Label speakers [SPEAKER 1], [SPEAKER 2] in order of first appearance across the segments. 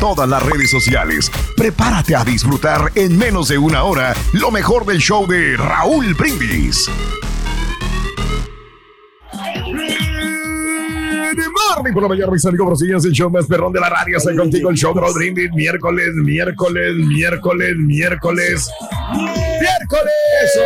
[SPEAKER 1] todas las redes sociales. Prepárate a disfrutar en menos de una hora lo mejor del show de Raúl Brindis. Morning por la mañana, mis amigos brasileños, el show más perrón de la radio. Estoy contigo, el show de Raúl Brindis, miércoles, miércoles, miércoles, miércoles, miércoles.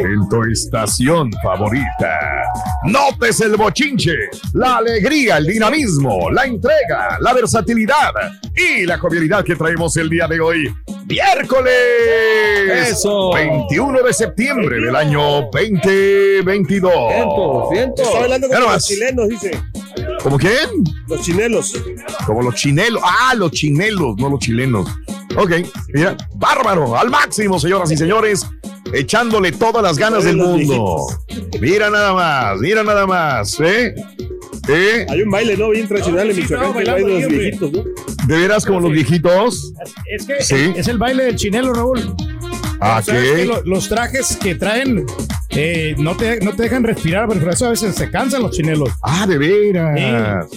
[SPEAKER 1] En tu estación favorita. Notes el bochinche, la alegría, el dinamismo, la entrega, la versatilidad y la jovialidad que traemos el día de hoy. Miércoles.
[SPEAKER 2] Eso.
[SPEAKER 1] 21 de septiembre del año 2022.
[SPEAKER 2] Ciento, ciento.
[SPEAKER 3] Está hablando como los chilenos, dice.
[SPEAKER 1] ¿Cómo quién?
[SPEAKER 3] Los chinelos.
[SPEAKER 1] Como los chinelos. Ah, los chinelos, no los chilenos. Ok, mira, bárbaro, al máximo, señoras y señores, echándole todas las ganas del mundo. Mira nada más, mira nada más, ¿eh? ¿Eh?
[SPEAKER 3] Hay un baile, ¿no? Bien tradicional en Michoacán, que de los viejitos, ¿no?
[SPEAKER 1] ¿De veras como los viejitos?
[SPEAKER 4] Es que
[SPEAKER 1] Sí.
[SPEAKER 4] es el baile del chinelo, Raúl.
[SPEAKER 1] Ah,
[SPEAKER 4] ¿Sabes
[SPEAKER 1] ¿qué?
[SPEAKER 4] que lo- los trajes que traen eh, no, te, no te dejan respirar, pero por eso a veces se cansan los chinelos.
[SPEAKER 1] Ah, de veras.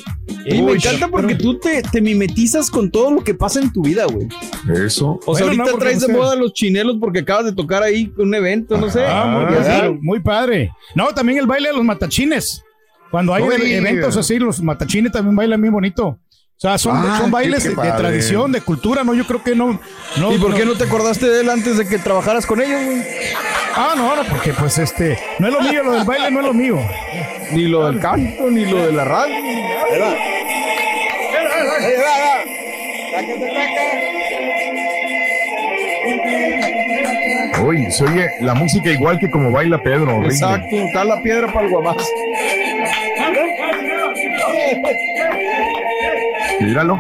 [SPEAKER 2] Y me encanta porque tú te, te mimetizas con todo lo que pasa en tu vida, güey.
[SPEAKER 1] Eso.
[SPEAKER 2] O sea,
[SPEAKER 4] Bueno,
[SPEAKER 2] ahorita traes de
[SPEAKER 4] no sé.
[SPEAKER 2] moda los chinelos porque acabas de tocar ahí un evento, no sé.
[SPEAKER 4] Ah, muy,
[SPEAKER 1] Ah,
[SPEAKER 4] muy padre. No, también el baile de los matachines. Cuando hay eventos así, los matachines también bailan bien bonito. O sea, son,
[SPEAKER 1] Ah,
[SPEAKER 4] bailes
[SPEAKER 1] qué
[SPEAKER 4] de, tradición, de cultura, ¿no? Yo creo que no. no
[SPEAKER 2] ¿Y por qué
[SPEAKER 4] no-
[SPEAKER 2] te acordaste de él antes de que trabajaras con ellos, güey?
[SPEAKER 4] Ah, no, no, porque pues este. No es lo mío, lo del baile no es lo mío.
[SPEAKER 2] Ni lo del canto, ni lo de la radio.
[SPEAKER 1] Uy, se oye la música igual que como baila Pedro.
[SPEAKER 2] Exacto, está la piedra para el guamás.
[SPEAKER 1] Míralo.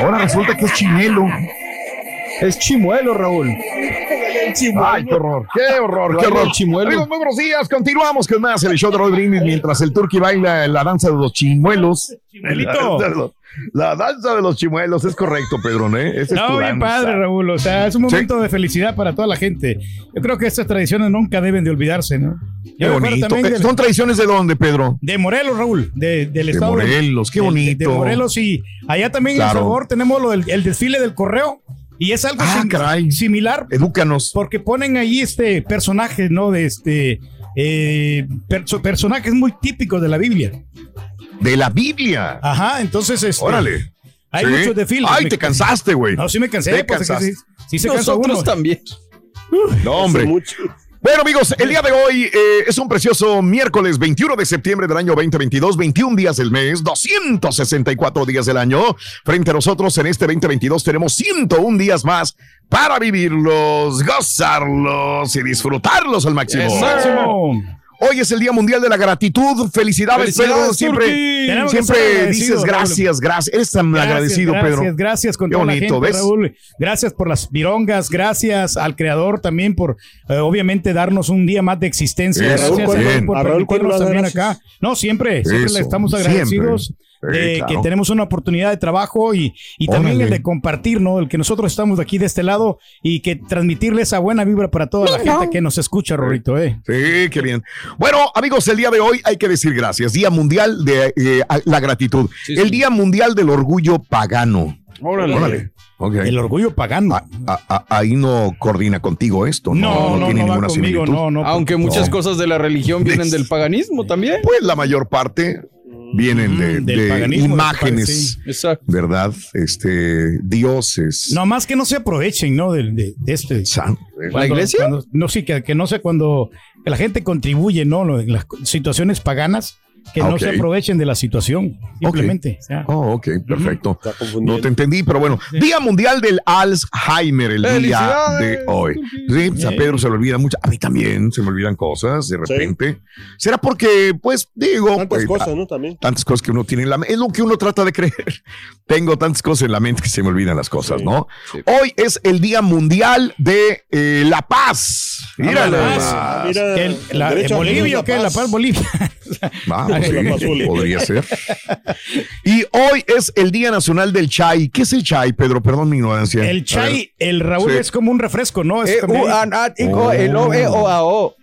[SPEAKER 1] Ahora resulta que es chinelo.
[SPEAKER 2] Es chimuelo, Raúl.
[SPEAKER 1] Ay, qué horror, qué horror, qué horror.
[SPEAKER 2] el chimuelo.
[SPEAKER 1] Amigos, muy buenos días. Continuamos con más el show de Roy Brindis mientras el turqui baila la danza de los chimuelos.
[SPEAKER 4] Chimuelito.
[SPEAKER 1] La danza de los, chimuelos, es correcto, Pedro, ¿eh? Esa es tu
[SPEAKER 4] No, bien
[SPEAKER 1] danza.
[SPEAKER 4] padre, Raúl. O sea, es un momento de felicidad para toda la gente. Yo creo que estas tradiciones nunca deben de olvidarse, ¿no?
[SPEAKER 1] Qué bonito. Eh,
[SPEAKER 4] del-
[SPEAKER 1] ¿Son tradiciones de dónde, Pedro?
[SPEAKER 4] De Morelos, Raúl, de, del
[SPEAKER 1] De
[SPEAKER 4] estado.
[SPEAKER 1] Morelos, qué
[SPEAKER 4] de-
[SPEAKER 1] bonito.
[SPEAKER 4] De, Morelos y allá también
[SPEAKER 1] Claro.
[SPEAKER 4] en El Sabor tenemos lo del, el desfile del correo y es algo
[SPEAKER 1] Ah,
[SPEAKER 4] sim-
[SPEAKER 1] caray.
[SPEAKER 4] similar
[SPEAKER 1] Edúcanos.
[SPEAKER 4] porque ponen ahí este personajes, ¿no? De este eh, perso- personajes muy típicos de la Biblia.
[SPEAKER 1] De la Biblia.
[SPEAKER 4] Ajá, entonces este,
[SPEAKER 1] Órale.
[SPEAKER 4] hay
[SPEAKER 1] Sí.
[SPEAKER 4] muchos desfiles.
[SPEAKER 1] Ay,
[SPEAKER 4] Me-
[SPEAKER 1] te cansaste, güey.
[SPEAKER 4] No, sí me cansé.
[SPEAKER 1] Te
[SPEAKER 4] pues, es que
[SPEAKER 1] cansaste.
[SPEAKER 4] sí, sí se
[SPEAKER 2] Nosotros
[SPEAKER 4] uno.
[SPEAKER 2] también.
[SPEAKER 1] No, hombre. Bueno, amigos, el día de hoy eh, es un precioso miércoles 21 de septiembre del año 2022, 21 días del mes, 264 días del año. Frente a nosotros en este 2022 tenemos 101 días más para vivirlos, gozarlos y disfrutarlos al máximo.
[SPEAKER 4] Máximo.
[SPEAKER 1] Hoy es el Día Mundial de la Gratitud. Felicidades, Pedro.
[SPEAKER 2] Felicidades,
[SPEAKER 1] Siempre,
[SPEAKER 4] que
[SPEAKER 1] siempre
[SPEAKER 4] agradecidos,
[SPEAKER 1] dices gracias, gracias. Eres tan
[SPEAKER 4] Gracias,
[SPEAKER 1] agradecido,
[SPEAKER 4] gracias,
[SPEAKER 1] Pedro.
[SPEAKER 4] Gracias con
[SPEAKER 1] Qué
[SPEAKER 4] toda
[SPEAKER 1] bonito,
[SPEAKER 4] la gente,
[SPEAKER 1] ¿ves?
[SPEAKER 4] Raúl. Gracias por las virongas, gracias al creador también por eh, obviamente darnos un día más de existencia.
[SPEAKER 1] Eso,
[SPEAKER 4] gracias
[SPEAKER 1] bien.
[SPEAKER 4] Raúl, por
[SPEAKER 3] A Raúl, ¿cuándo
[SPEAKER 4] permitirnos también
[SPEAKER 3] gracias?
[SPEAKER 4] acá. No, siempre, siempre
[SPEAKER 1] Eso,
[SPEAKER 4] le estamos
[SPEAKER 1] siempre. Sí, claro.
[SPEAKER 4] que tenemos una oportunidad de trabajo y, y también
[SPEAKER 1] Órale.
[SPEAKER 4] el de compartir, ¿no? El que nosotros estamos aquí de este lado y que transmitirle esa buena vibra para toda la gente que nos escucha, Rorito, ¿eh?
[SPEAKER 1] Sí, qué bien. Bueno, amigos, el día de hoy hay que decir gracias. Día Mundial de eh, la Gratitud.
[SPEAKER 2] Sí,
[SPEAKER 1] el
[SPEAKER 2] sí.
[SPEAKER 1] Día Mundial del Orgullo Pagano.
[SPEAKER 4] Órale.
[SPEAKER 1] Órale.
[SPEAKER 4] El orgullo pagano.
[SPEAKER 1] A- a- a- ahí no coordina contigo esto, ¿no?
[SPEAKER 4] no, no,
[SPEAKER 1] tiene
[SPEAKER 4] no va
[SPEAKER 1] ninguna
[SPEAKER 4] conmigo,
[SPEAKER 1] similitud.
[SPEAKER 4] no, no.
[SPEAKER 5] Aunque muchas
[SPEAKER 1] No.
[SPEAKER 5] cosas de la religión vienen del paganismo también.
[SPEAKER 1] Pues la mayor parte vienen de,
[SPEAKER 4] Mm,
[SPEAKER 1] de imágenes,
[SPEAKER 4] padre,
[SPEAKER 5] Exacto.
[SPEAKER 1] ¿verdad? Este, dioses.
[SPEAKER 4] No, más que no se aprovechen, ¿no? De, de- de este.
[SPEAKER 1] San-
[SPEAKER 4] Cuando-
[SPEAKER 5] iglesia?
[SPEAKER 4] cuando- no, sí, que, que no sé cuando la gente contribuye, ¿no? En las situaciones paganas, que
[SPEAKER 1] Ah,
[SPEAKER 4] no se aprovechen de la situación, simplemente. o sea.
[SPEAKER 1] Oh, ok, perfecto. No te entendí, pero bueno. Día Mundial del Alzheimer, el día de hoy. Sí, pues, a Pedro se le olvida mucho. A mí también se me olvidan cosas de
[SPEAKER 6] Sí.
[SPEAKER 1] repente. ¿Será porque, pues, digo...
[SPEAKER 6] Tantas
[SPEAKER 1] pues,
[SPEAKER 6] cosas, ¿no? También.
[SPEAKER 1] tantas cosas que uno tiene en la mente. Es lo que uno trata de creer. Tengo tantas cosas en la mente que se me olvidan las cosas,
[SPEAKER 6] Sí.
[SPEAKER 1] ¿no?
[SPEAKER 5] Sí.
[SPEAKER 1] Hoy es el Día Mundial de eh, la Paz. Mira, nada
[SPEAKER 4] paz.
[SPEAKER 6] Mira,
[SPEAKER 4] el- la- Bolivia,
[SPEAKER 6] la
[SPEAKER 4] ¿o qué? La
[SPEAKER 6] paz,
[SPEAKER 4] Bolivia.
[SPEAKER 1] Ah, pues sí, podría ser. Y hoy es el Día Nacional del Chai. ¿Qué es el chai, Pedro? Perdón mi ignorancia.
[SPEAKER 4] El chai, el Raúl
[SPEAKER 1] Sí.
[SPEAKER 4] es como un refresco, ¿no? Es
[SPEAKER 5] E, o, e, o, a, o.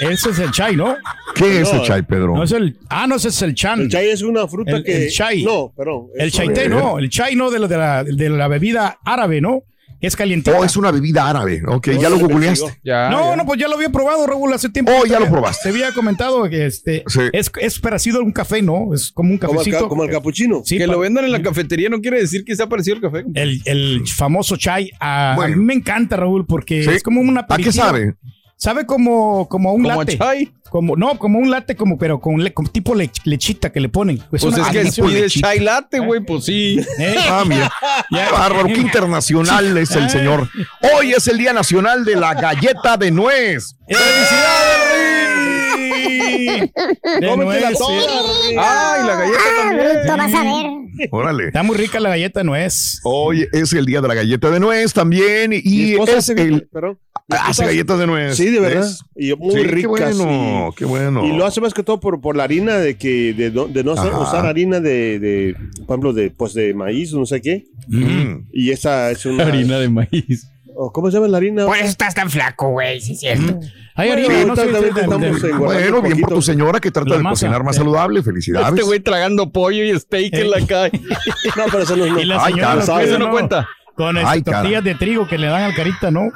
[SPEAKER 4] ese es el chai, ¿no?
[SPEAKER 1] ¿Qué es el chai, Pedro?
[SPEAKER 4] No es el, ah, no, ese es el chan.
[SPEAKER 6] El chai es una fruta
[SPEAKER 4] El-
[SPEAKER 6] que.
[SPEAKER 4] el chai.
[SPEAKER 6] No, perdón.
[SPEAKER 4] el chaité, no. El chai, no, de, la- de, la, de la bebida árabe, ¿no? Es calientita.
[SPEAKER 1] Oh, es una bebida árabe. Ok,
[SPEAKER 6] No,
[SPEAKER 1] ya lo googleaste.
[SPEAKER 5] Ya,
[SPEAKER 4] no,
[SPEAKER 5] ya.
[SPEAKER 4] no, pues ya lo había probado, Raúl, hace tiempo.
[SPEAKER 1] Oh, ya lo probaste.
[SPEAKER 4] Se había comentado que este
[SPEAKER 1] Sí.
[SPEAKER 4] es, es parecido a un café, ¿no? Es como un
[SPEAKER 6] Como el,
[SPEAKER 4] cafecito.
[SPEAKER 6] ca- como el capuchino.
[SPEAKER 4] Sí,
[SPEAKER 5] que lo vendan en la cafetería no quiere decir que sea parecido al café.
[SPEAKER 4] el, el famoso chai. A, a
[SPEAKER 1] Bueno.
[SPEAKER 4] mí me encanta, Raúl, porque
[SPEAKER 1] Sí.
[SPEAKER 4] es como una
[SPEAKER 1] ¿A qué sabe?
[SPEAKER 4] Sabe como, como un
[SPEAKER 5] Como
[SPEAKER 4] latte.
[SPEAKER 5] chai.
[SPEAKER 4] Como, no, como un latte, como, pero con, le- con tipo lech- lechita que le ponen.
[SPEAKER 5] Pues es que
[SPEAKER 4] combinación.
[SPEAKER 5] pide chai latte, güey, pues sí.
[SPEAKER 4] ¿Eh?
[SPEAKER 1] Ah, mira.
[SPEAKER 4] Ya.
[SPEAKER 1] Bárbaro, qué internacional es el señor. Hoy es el Día Nacional de la Galleta de Nuez.
[SPEAKER 4] ¡Felicidades, Rick! De
[SPEAKER 6] Cómetela
[SPEAKER 4] nuez,
[SPEAKER 6] toda,
[SPEAKER 4] sí.
[SPEAKER 6] Rick.
[SPEAKER 5] Ay, la galleta
[SPEAKER 7] Ah,
[SPEAKER 5] también.
[SPEAKER 7] Rito, vas a ver.
[SPEAKER 1] Órale.
[SPEAKER 4] Está muy rica la galleta de nuez.
[SPEAKER 1] Hoy es el Día de la Galleta de Nuez también. Y es
[SPEAKER 6] hace,
[SPEAKER 1] el.
[SPEAKER 6] perdón, mi
[SPEAKER 1] Hace galletas de nuez.
[SPEAKER 6] Sí, de verdad.
[SPEAKER 1] ¿Ves?
[SPEAKER 6] Y muy
[SPEAKER 1] Sí,
[SPEAKER 6] ricas.
[SPEAKER 1] Qué bueno,
[SPEAKER 6] y-
[SPEAKER 1] qué bueno.
[SPEAKER 6] Y lo hace más que todo por, por la harina de que de, no- de no hacer-
[SPEAKER 1] Ajá.
[SPEAKER 6] usar harina de, de, por ejemplo, de pues de maíz o no sé qué.
[SPEAKER 1] Mm.
[SPEAKER 6] Y esa es una
[SPEAKER 5] Harina de maíz.
[SPEAKER 6] O ¿Cómo se llama la harina?
[SPEAKER 8] Por eso estás tan flaco, güey, sí es cierto.
[SPEAKER 4] Hay
[SPEAKER 6] Bueno,
[SPEAKER 4] harina, no sé,
[SPEAKER 1] Bueno, bien por tu señora que trata de
[SPEAKER 4] masa.
[SPEAKER 1] cocinar más
[SPEAKER 4] Eh.
[SPEAKER 1] saludable. Felicidades.
[SPEAKER 5] Este güey tragando pollo y steak en la calle.
[SPEAKER 6] No, pero eso no es.
[SPEAKER 4] la
[SPEAKER 1] Ay, cara,
[SPEAKER 4] lo
[SPEAKER 5] Eso no cuenta.
[SPEAKER 4] Con este, tortillas de trigo que le dan al carita, ¿no?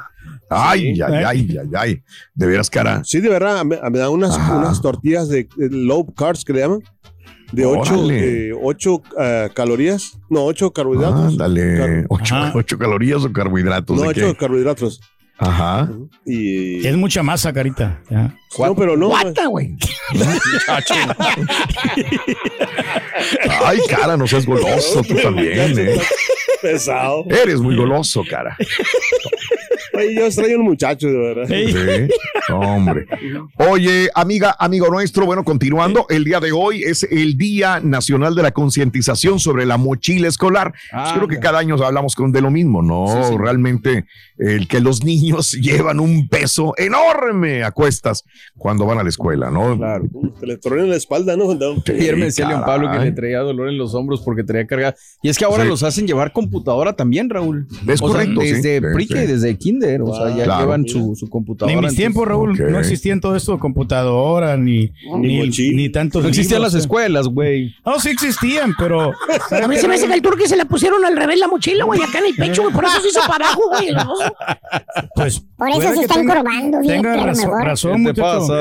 [SPEAKER 1] Ay,
[SPEAKER 6] Sí.
[SPEAKER 1] ay,
[SPEAKER 4] ¿Eh?
[SPEAKER 1] ay, ay, ay. De veras, cara.
[SPEAKER 6] Sí, de verdad, me, me dan unas, unas tortillas de, de low carbs que le llaman. De 8
[SPEAKER 1] Órale.
[SPEAKER 6] de ocho, ah, calorías. No, 8 carbohidratos.
[SPEAKER 1] Ándale.
[SPEAKER 6] Car-
[SPEAKER 1] Ocho,
[SPEAKER 4] Ajá.
[SPEAKER 1] ocho calorías o carbohidratos.
[SPEAKER 6] no,
[SPEAKER 1] ¿de
[SPEAKER 6] 8
[SPEAKER 1] qué?
[SPEAKER 6] carbohidratos.
[SPEAKER 1] Ajá.
[SPEAKER 6] Y.
[SPEAKER 4] Es mucha masa, carita. ya.
[SPEAKER 6] No, pero no.
[SPEAKER 1] Guata, güey. Ay, cara, no seas goloso tú también, eh.
[SPEAKER 6] Pesado.
[SPEAKER 1] Eres muy goloso, cara.
[SPEAKER 6] Oye, yo extraño un muchacho, de verdad.
[SPEAKER 1] Sí, hombre. Oye, amiga, amigo nuestro, bueno, continuando, el día de hoy es el Día Nacional de la Concientización sobre la Mochila Escolar.
[SPEAKER 5] Ah,
[SPEAKER 1] Yo creo que cada año hablamos con de lo mismo, ¿no?
[SPEAKER 5] Sí, sí.
[SPEAKER 1] Realmente el que los niños llevan un peso enorme a cuestas cuando van a la escuela, ¿no?
[SPEAKER 5] Claro.
[SPEAKER 6] Te le tronan la espalda, ¿no?
[SPEAKER 5] Ayer me decía León Pablo que le traía dolor en los hombros porque traía cargada. Y es que ahora
[SPEAKER 1] Sí.
[SPEAKER 5] los hacen llevar computadora también, Raúl.
[SPEAKER 1] Es
[SPEAKER 5] O sea,
[SPEAKER 1] correcto, sí,
[SPEAKER 5] desde
[SPEAKER 1] sí.
[SPEAKER 5] desde kinder. O sea, ya
[SPEAKER 1] Claro.
[SPEAKER 5] llevan su, su computadora.
[SPEAKER 4] En mis tiempos, Raúl, no existían todo esto de computadora, ni,
[SPEAKER 6] Ni
[SPEAKER 4] ni, ni tantos
[SPEAKER 5] No existían
[SPEAKER 4] libros,
[SPEAKER 5] las escuelas, güey.
[SPEAKER 4] No, sí existían, pero...
[SPEAKER 8] A mí se me hace que el turqui se le pusieron al revés la mochila, güey, acá en el pecho, güey, por eso se hizo para abajo, güey.
[SPEAKER 4] Pues,
[SPEAKER 7] Por eso se
[SPEAKER 4] que
[SPEAKER 7] está
[SPEAKER 4] tenga-
[SPEAKER 7] encorvando, fíjate,
[SPEAKER 4] Tenga razón,
[SPEAKER 7] mejor.
[SPEAKER 4] razón
[SPEAKER 5] ¿Qué te pasa?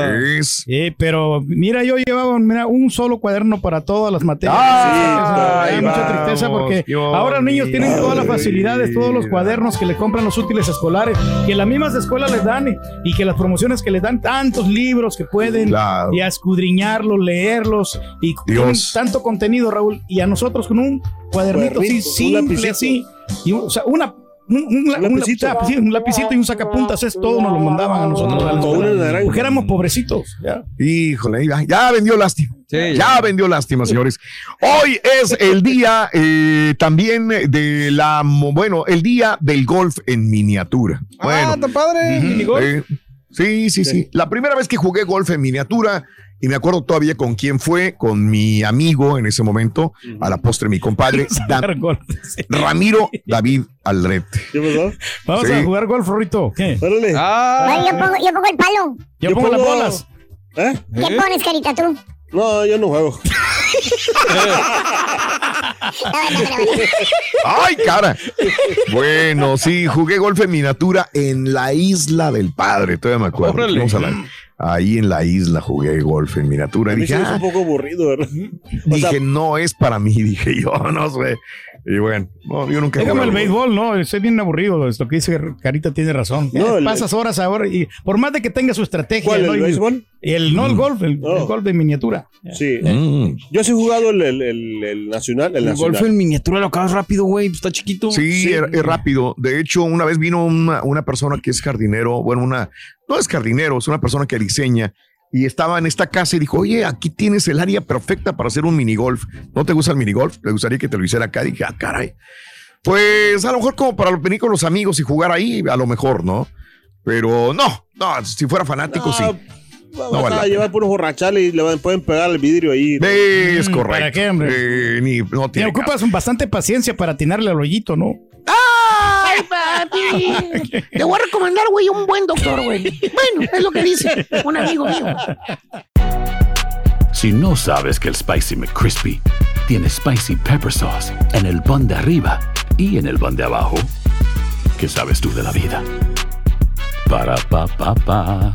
[SPEAKER 4] Sí, pero mira, yo llevaba mira, un solo cuaderno para todas las materias.
[SPEAKER 1] Ay,
[SPEAKER 4] Sí, da mucha tristeza
[SPEAKER 1] vamos,
[SPEAKER 4] porque ahora los niños tienen todas las facilidades, todos los cuadernos que le compran los útiles escolares, que las mismas escuelas les dan y, y que las promociones que les dan tantos libros que pueden
[SPEAKER 1] Claro.
[SPEAKER 4] y a escudriñarlos, leerlos y tienen
[SPEAKER 1] Dios.
[SPEAKER 4] tanto contenido, Raúl, y a nosotros con un cuadernito así simple así y o sea, una un, un-
[SPEAKER 6] lapicito.
[SPEAKER 4] o sea, sí, un lapicito y un sacapuntas, es todo nos lo mandaban a nosotros. a la
[SPEAKER 6] O
[SPEAKER 4] escuela.
[SPEAKER 6] una naranja.
[SPEAKER 4] Porque éramos pobrecitos. ya.
[SPEAKER 1] Híjole, ya, ya vendió lástima.
[SPEAKER 5] Sí,
[SPEAKER 1] ya.
[SPEAKER 5] ya.
[SPEAKER 1] vendió lástima, señores. Hoy es el día eh, también de la, bueno, el día del golf en miniatura.
[SPEAKER 5] ah, está padre. minigolf.
[SPEAKER 1] eh, sí, sí, sí. La primera vez que jugué golf en miniatura, y me acuerdo todavía con quién fue, con mi amigo en ese momento, a la postre mi compadre, Da-. Ramiro David Aldrete.
[SPEAKER 6] ¿Qué pasó?
[SPEAKER 4] Vamos
[SPEAKER 1] Sí.
[SPEAKER 4] a jugar golf, Rorrito. ¿Qué?
[SPEAKER 6] Órale.
[SPEAKER 5] Ah,
[SPEAKER 7] yo pongo, yo pongo el palo.
[SPEAKER 4] Yo,
[SPEAKER 6] Yo
[SPEAKER 4] pongo las bolas.
[SPEAKER 6] ¿Eh?
[SPEAKER 7] ¿Qué pones, carita, tú?
[SPEAKER 6] No, yo no juego.
[SPEAKER 1] ¡Ay, cara! Bueno, sí, jugué golf en miniatura en la isla del padre, todavía me acuerdo.
[SPEAKER 5] Órale.
[SPEAKER 1] Vamos a la- ahí en la isla jugué golf en miniatura. Dije,
[SPEAKER 3] me hizo
[SPEAKER 1] ah,
[SPEAKER 3] un poco aburrido, ¿verdad? O sea,
[SPEAKER 1] dije, no es para mí, dije yo, no sé. Y bueno, no, yo nunca he
[SPEAKER 4] Déjame el béisbol, no, estoy bien aburrido. Esto que dice Carita tiene razón.
[SPEAKER 3] No,
[SPEAKER 4] Eh,
[SPEAKER 3] el-
[SPEAKER 4] Pasas horas ahora y por más de que tenga su estrategia.
[SPEAKER 3] ¿Cuál,
[SPEAKER 4] ¿no?
[SPEAKER 3] el
[SPEAKER 4] Y-
[SPEAKER 3] béisbol?
[SPEAKER 4] y el, no el golf, el,
[SPEAKER 3] Oh.
[SPEAKER 4] el golf de miniatura.
[SPEAKER 3] Sí.
[SPEAKER 1] Mm.
[SPEAKER 3] Yo sí he jugado el, el, el, el nacional. El,
[SPEAKER 5] El
[SPEAKER 3] nacional.
[SPEAKER 5] golf en miniatura lo acabas rápido, güey. pues Está chiquito.
[SPEAKER 1] Sí, Es, es rápido. De hecho, una vez vino una, una persona que es jardinero, bueno, una, no es jardinero, es una persona que diseña y estaba en esta casa y dijo, oye, aquí tienes el área perfecta para hacer un minigolf. ¿No te gusta el minigolf? ¿Le gustaría que te lo hiciera acá? Y dije, ah, caray. Pues a lo mejor como para venir con los amigos y jugar ahí, a lo mejor, ¿no? Pero no, no, si fuera fanático,
[SPEAKER 3] No,
[SPEAKER 1] sí.
[SPEAKER 3] Vas
[SPEAKER 1] No vale
[SPEAKER 3] a llevar puros borrachales y le van- pueden pegar el vidrio ahí. ¿no?
[SPEAKER 1] Es correcto.
[SPEAKER 4] ¿para qué, hombre?
[SPEAKER 1] Eh, ni, no
[SPEAKER 4] Te
[SPEAKER 1] tiene
[SPEAKER 4] ocupas bastante paciencia para atinarle al hoyito, ¿no?
[SPEAKER 8] Ay, papi. Te voy a recomendar, güey, un buen doctor, güey. Bueno, es lo que dice un amigo mío.
[SPEAKER 9] Si no sabes que el Spicy McCrispy tiene Spicy Pepper Sauce en el pan de arriba y en el pan de abajo, ¿qué sabes tú de la vida? Para, pa, pa, pa.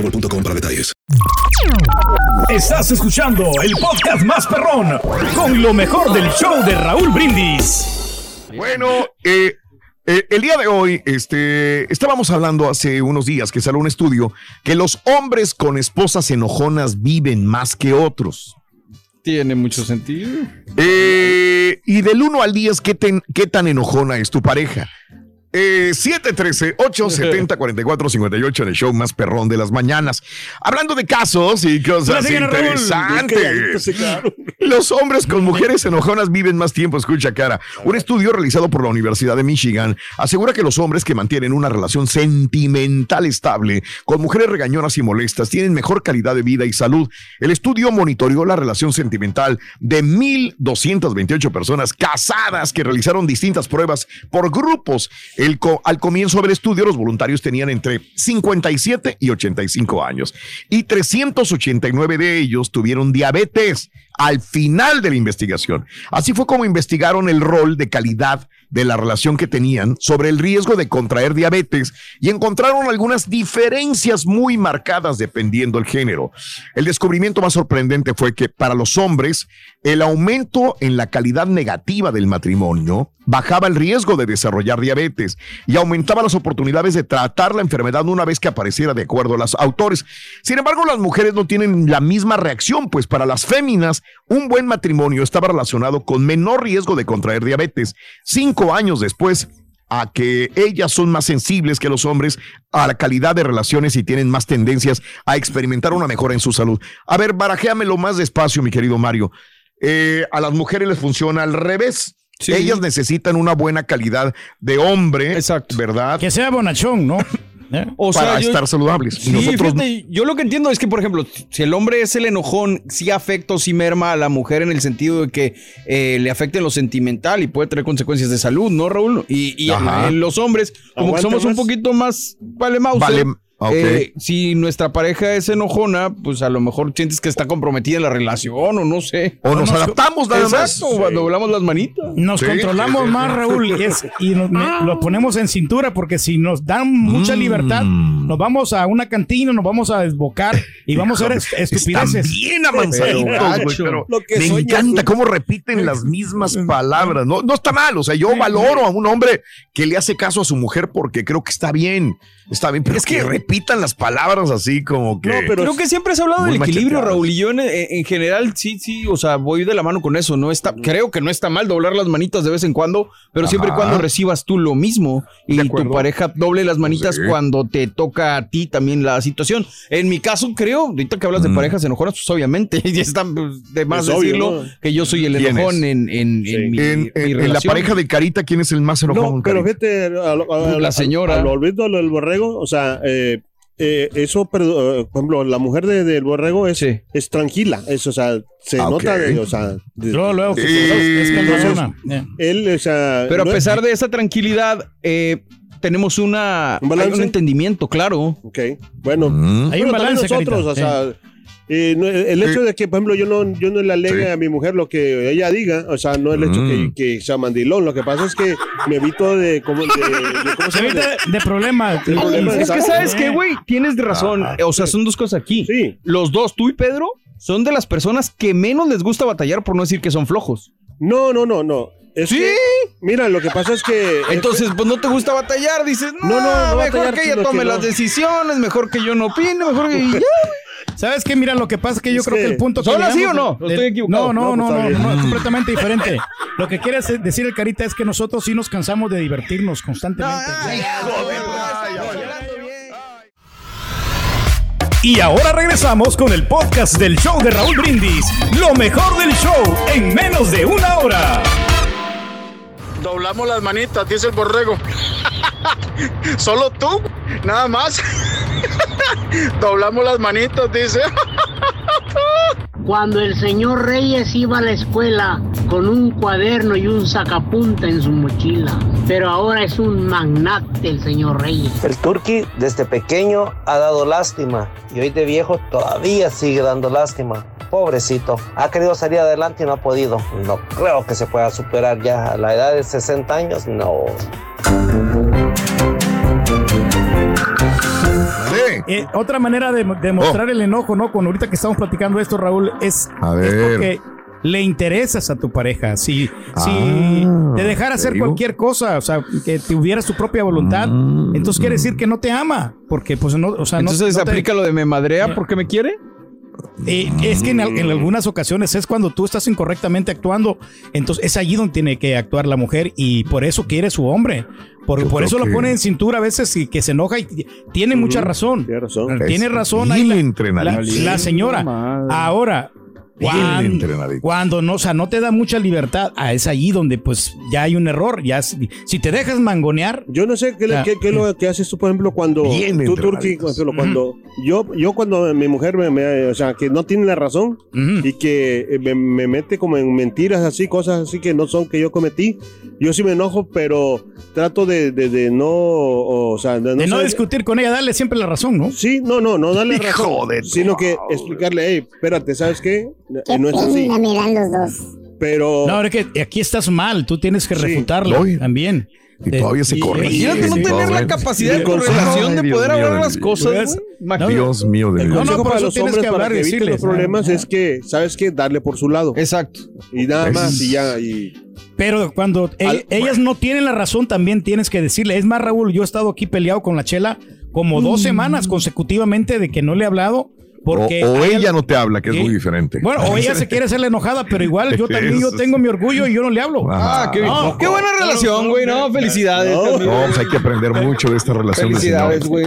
[SPEAKER 10] boostmobile.com para detalles.
[SPEAKER 11] Estás escuchando el podcast más perrón con lo mejor del show de Raúl Brindis.
[SPEAKER 1] Bueno, eh, eh, el día de hoy, este, estábamos hablando hace unos días que salió un estudio que los hombres con esposas enojonas viven más que otros.
[SPEAKER 5] Tiene mucho sentido.
[SPEAKER 1] Eh, y del 1 al 10, ¿qué, ten- qué tan enojona es tu pareja? Eh, 713-870-4458 en el show más perrón de las mañanas. Hablando de casos y cosas interesantes. Los hombres con mujeres enojonas viven más tiempo, escucha cara. Un estudio realizado por la Universidad de Michigan asegura que los hombres que mantienen una relación sentimental estable con mujeres regañonas y molestas tienen mejor calidad de vida y salud. El estudio monitoreó la relación sentimental de 1.228 personas casadas que realizaron distintas pruebas por grupos. Al comienzo del estudio, los voluntarios tenían entre 57 y 85 años y 389 de ellos tuvieron diabetes al final de la investigación. Así fue como investigaron el rol de calidad de la relación que tenían sobre el riesgo de contraer diabetes y encontraron algunas diferencias muy marcadas dependiendo el género. El descubrimiento más sorprendente fue que para los hombres el aumento en la calidad negativa del matrimonio bajaba el riesgo de desarrollar diabetes y aumentaba las oportunidades de tratar la enfermedad una vez que apareciera de acuerdo a los autores. Sin embargo, las mujeres no tienen la misma reacción, pues para las féminas un buen matrimonio estaba relacionado con menor riesgo de contraer diabetes. Cinco años después, a que ellas son más sensibles que los hombres a la calidad de relaciones y tienen más tendencias a experimentar una mejora en su salud. A ver, barajéamelo más despacio, mi querido Mario. Eh, a las mujeres les funciona al revés. Ellas necesitan una buena calidad de hombre, ¿verdad?
[SPEAKER 4] Que sea bonachón, ¿no? ¿Eh?
[SPEAKER 5] O
[SPEAKER 1] Para
[SPEAKER 5] sea, yo-
[SPEAKER 1] estar saludables. Y
[SPEAKER 5] Sí,
[SPEAKER 1] nosotros
[SPEAKER 5] fíjate, yo lo que entiendo es que, por ejemplo, si el hombre es el enojón, sí afecta o sí merma a la mujer en el sentido de que eh, le afecta en lo sentimental y puede tener consecuencias de salud, ¿no, Raúl? Y, y en los hombres, como que somos un poquito más vale mouse.
[SPEAKER 1] Vale, ok.
[SPEAKER 5] si nuestra pareja es enojona, pues a lo mejor sientes que está comprometida en la relación o no sé.
[SPEAKER 1] O nos adaptamos nada más.
[SPEAKER 5] Exacto, doblamos las manitas.
[SPEAKER 4] Nos
[SPEAKER 1] Sí,
[SPEAKER 4] controlamos
[SPEAKER 1] sí, sí,
[SPEAKER 4] más,
[SPEAKER 1] sí.
[SPEAKER 4] Raúl, y, es- y nos- me- lo ponemos en cintura porque si nos dan mucha
[SPEAKER 1] Mm.
[SPEAKER 4] libertad, nos vamos a una cantina, nos vamos a desbocar y vamos a hacer est- estupideces.
[SPEAKER 1] Están bien avanzaditos, güey, pero
[SPEAKER 3] Lo que
[SPEAKER 1] me encanta cómo repiten las mismas palabras. No, no está mal, o sea, yo valoro a un hombre que le hace caso a su mujer porque creo que está bien. Está bien, pero
[SPEAKER 5] Es que-
[SPEAKER 1] que repitan las palabras así como que.
[SPEAKER 5] Creo que siempre has hablado del equilibrio,
[SPEAKER 1] macheteadas.
[SPEAKER 5] Raúl. Y yo en, en general, sí, sí, o sea, voy de la mano con eso. No está, creo que no está mal doblar las manitas de vez en cuando, pero siempre y cuando recibas tú lo mismo y tu pareja doble las manitas
[SPEAKER 1] Sí.
[SPEAKER 5] cuando te toca a ti también la situación. En mi caso, creo, ahorita que hablas de parejas enojonas, pues obviamente, ya está pues, de más
[SPEAKER 1] Es obvio,
[SPEAKER 5] decirlo,
[SPEAKER 1] ¿no?
[SPEAKER 5] que yo soy el
[SPEAKER 1] ¿Quién
[SPEAKER 5] enojón en, en, en mi,
[SPEAKER 1] En,
[SPEAKER 5] mi
[SPEAKER 1] en- en la pareja de Carita, ¿quién es el más enojón?
[SPEAKER 6] No, pero
[SPEAKER 1] Carita?
[SPEAKER 6] fíjate, a lo- a- a-
[SPEAKER 5] La señora.
[SPEAKER 6] A lo olvido del borrego, o sea, eh, eh, eso, pero, eh, por ejemplo, la mujer de- del borrego es, es tranquila, es, o sea, se
[SPEAKER 1] Ah,
[SPEAKER 6] nota,
[SPEAKER 1] ok.
[SPEAKER 6] de, o sea, de-
[SPEAKER 4] Luego, luego, que
[SPEAKER 6] Eh,
[SPEAKER 4] es
[SPEAKER 6] entonces,
[SPEAKER 4] calmadona. Yeah.
[SPEAKER 6] él, o sea,
[SPEAKER 5] Pero a
[SPEAKER 6] no es-
[SPEAKER 5] pesar de esa tranquilidad, eh, tenemos una,
[SPEAKER 6] ¿Un
[SPEAKER 5] hay
[SPEAKER 6] balance?
[SPEAKER 5] un entendimiento, claro.
[SPEAKER 6] Ok, bueno,
[SPEAKER 1] Mm.
[SPEAKER 4] Hay un balance,
[SPEAKER 6] nosotros,
[SPEAKER 4] Carita,
[SPEAKER 6] o sea, eh, no, el hecho de que, por ejemplo, yo no, yo no le alegue a mi mujer lo que ella diga, o sea, no el hecho
[SPEAKER 1] Mm.
[SPEAKER 6] que, que sea mandilón, lo que pasa es que me evito de, como, de, de- ¿cómo se
[SPEAKER 4] evita de problemas.
[SPEAKER 6] De problemas,
[SPEAKER 5] Es que sabes que, güey, tienes razón. O sea, son dos cosas aquí. Los dos, tú y Pedro, son de las personas que menos les gusta batallar por no decir que son flojos.
[SPEAKER 6] No, no, no, no. Es
[SPEAKER 5] ¿Sí?
[SPEAKER 6] que, mira, lo que pasa es que...
[SPEAKER 5] Entonces, pues no te gusta batallar, dices, no,
[SPEAKER 6] No, no, no
[SPEAKER 5] mejor
[SPEAKER 6] batallar,
[SPEAKER 5] que ella tome
[SPEAKER 6] que no.
[SPEAKER 5] las decisiones, mejor que yo no opine, mejor que...
[SPEAKER 4] ¿Sabes qué? Mira, lo que pasa es que yo
[SPEAKER 6] Es
[SPEAKER 4] creo que,
[SPEAKER 6] que-
[SPEAKER 4] el punto
[SPEAKER 5] ¿Son así o no?
[SPEAKER 4] de-
[SPEAKER 5] ¿O
[SPEAKER 4] de-
[SPEAKER 5] estoy equivocado?
[SPEAKER 4] No, no,
[SPEAKER 6] No,
[SPEAKER 4] no,
[SPEAKER 6] pues,
[SPEAKER 4] no, no, es completamente diferente. Lo que quiere hacer- decir el Carita es que nosotros sí nos cansamos de divertirnos constantemente.
[SPEAKER 11] Y ahora regresamos con el podcast del show de Raúl Brindis. Lo mejor del show en menos de una hora.
[SPEAKER 12] Doblamos las manitas, dice el borrego. Solo tú, nada más. Doblamos las manitas, dice.
[SPEAKER 13] Cuando el señor Reyes iba a la escuela con un cuaderno y un sacapunta en su mochila, pero ahora es un magnate el señor Reyes.
[SPEAKER 14] El turqui desde pequeño ha dado lástima y hoy de viejo todavía sigue dando lástima. Pobrecito, ha querido salir adelante y no ha podido. No creo que se pueda superar ya a la edad de 60 años, no.
[SPEAKER 4] Eh, otra manera de, de mostrar el enojo, ¿no? Con ahorita que estamos platicando esto, Raúl, es,
[SPEAKER 1] A
[SPEAKER 4] es
[SPEAKER 1] ver.
[SPEAKER 4] porque le interesas a tu pareja. Si, si
[SPEAKER 1] Ah,
[SPEAKER 4] te dejara hacer cualquier cosa, o sea, que tuvieras tu propia voluntad, entonces quiere decir que no te ama, porque pues no, o sea, no-
[SPEAKER 5] Entonces
[SPEAKER 4] no te-
[SPEAKER 5] aplica lo de me madrea porque me quiere.
[SPEAKER 4] Eh, es que en, al- en algunas ocasiones es cuando tú estás incorrectamente actuando, entonces es allí donde tiene que actuar la mujer y por eso quiere su hombre. Por, por eso lo pone en cintura a veces y que se enoja y tiene mucha razón.
[SPEAKER 6] Tiene razón.
[SPEAKER 4] Tiene razón ahí la- la señora. Ahora,
[SPEAKER 1] Bien
[SPEAKER 4] cuando,
[SPEAKER 1] entrenadito.
[SPEAKER 4] cuando no, o sea, no te da mucha libertad, ah, es allí donde pues ya hay un error. Ya si, si te dejas mangonear.
[SPEAKER 6] Yo no sé qué, le- qué, qué es lo que haces tú, por ejemplo, cuando
[SPEAKER 1] Bien
[SPEAKER 6] tú, Turki,
[SPEAKER 1] entrenaditos.
[SPEAKER 6] por ejemplo, cuando yo, yo cuando mi mujer me, me- o sea, que no tiene la razón y que eh, me, me mete como en mentiras así, cosas así que no son que yo cometí, yo sí me enojo, pero trato de, de, de no, o, sea, de no,
[SPEAKER 4] de no
[SPEAKER 6] ser-
[SPEAKER 4] discutir con ella, darle siempre la razón, ¿no?
[SPEAKER 6] Sí, no, no, no darle
[SPEAKER 1] Hijo
[SPEAKER 6] razón,
[SPEAKER 1] de
[SPEAKER 6] sino que explicarle, hey, espérate, ¿sabes qué?
[SPEAKER 7] ¿Qué
[SPEAKER 6] Eh, no es así,
[SPEAKER 7] pena me dan los dos?
[SPEAKER 6] pero...
[SPEAKER 4] No, es que aquí estás mal, tú tienes que
[SPEAKER 6] Sí.
[SPEAKER 1] Oye.
[SPEAKER 4] también.
[SPEAKER 1] Y todavía se corrige.
[SPEAKER 5] Imagínate no tener la capacidad de
[SPEAKER 6] Sí,
[SPEAKER 5] tu
[SPEAKER 6] con-
[SPEAKER 5] relación
[SPEAKER 1] Ay,
[SPEAKER 5] de
[SPEAKER 1] Dios
[SPEAKER 5] poder
[SPEAKER 1] mío
[SPEAKER 5] hablar
[SPEAKER 1] de
[SPEAKER 5] las cosas. Imagínate.
[SPEAKER 1] Dios mío de
[SPEAKER 6] El
[SPEAKER 1] mi
[SPEAKER 4] No, no,
[SPEAKER 6] consejo
[SPEAKER 4] por
[SPEAKER 6] para
[SPEAKER 4] eso
[SPEAKER 6] los
[SPEAKER 4] tienes
[SPEAKER 6] hombres
[SPEAKER 4] que
[SPEAKER 6] para
[SPEAKER 4] hablar y
[SPEAKER 6] que eviten los problemas es que, ¿sabes qué? Darle por su lado.
[SPEAKER 5] Exacto.
[SPEAKER 6] Y nada
[SPEAKER 1] Es-
[SPEAKER 6] más, y ya.
[SPEAKER 4] Pero cuando e- ellas no tienen la razón, también tienes que decirle. Es más, Raúl, yo he estado aquí peleado con la chela como dos semanas consecutivamente de que no le he hablado. Porque
[SPEAKER 1] o, ella no te habla, que es
[SPEAKER 4] Sí.
[SPEAKER 1] muy diferente.
[SPEAKER 4] Bueno, o ella se quiere hacerle enojada, pero igual yo también yo tengo mi orgullo y yo no le hablo.
[SPEAKER 1] Ajá.
[SPEAKER 5] Ah, qué,
[SPEAKER 4] No,
[SPEAKER 5] qué buena relación, güey. No, felicidades.
[SPEAKER 6] No.
[SPEAKER 5] también.
[SPEAKER 1] No, pues hay que aprender mucho de esta relación. de
[SPEAKER 5] Felicidades, güey.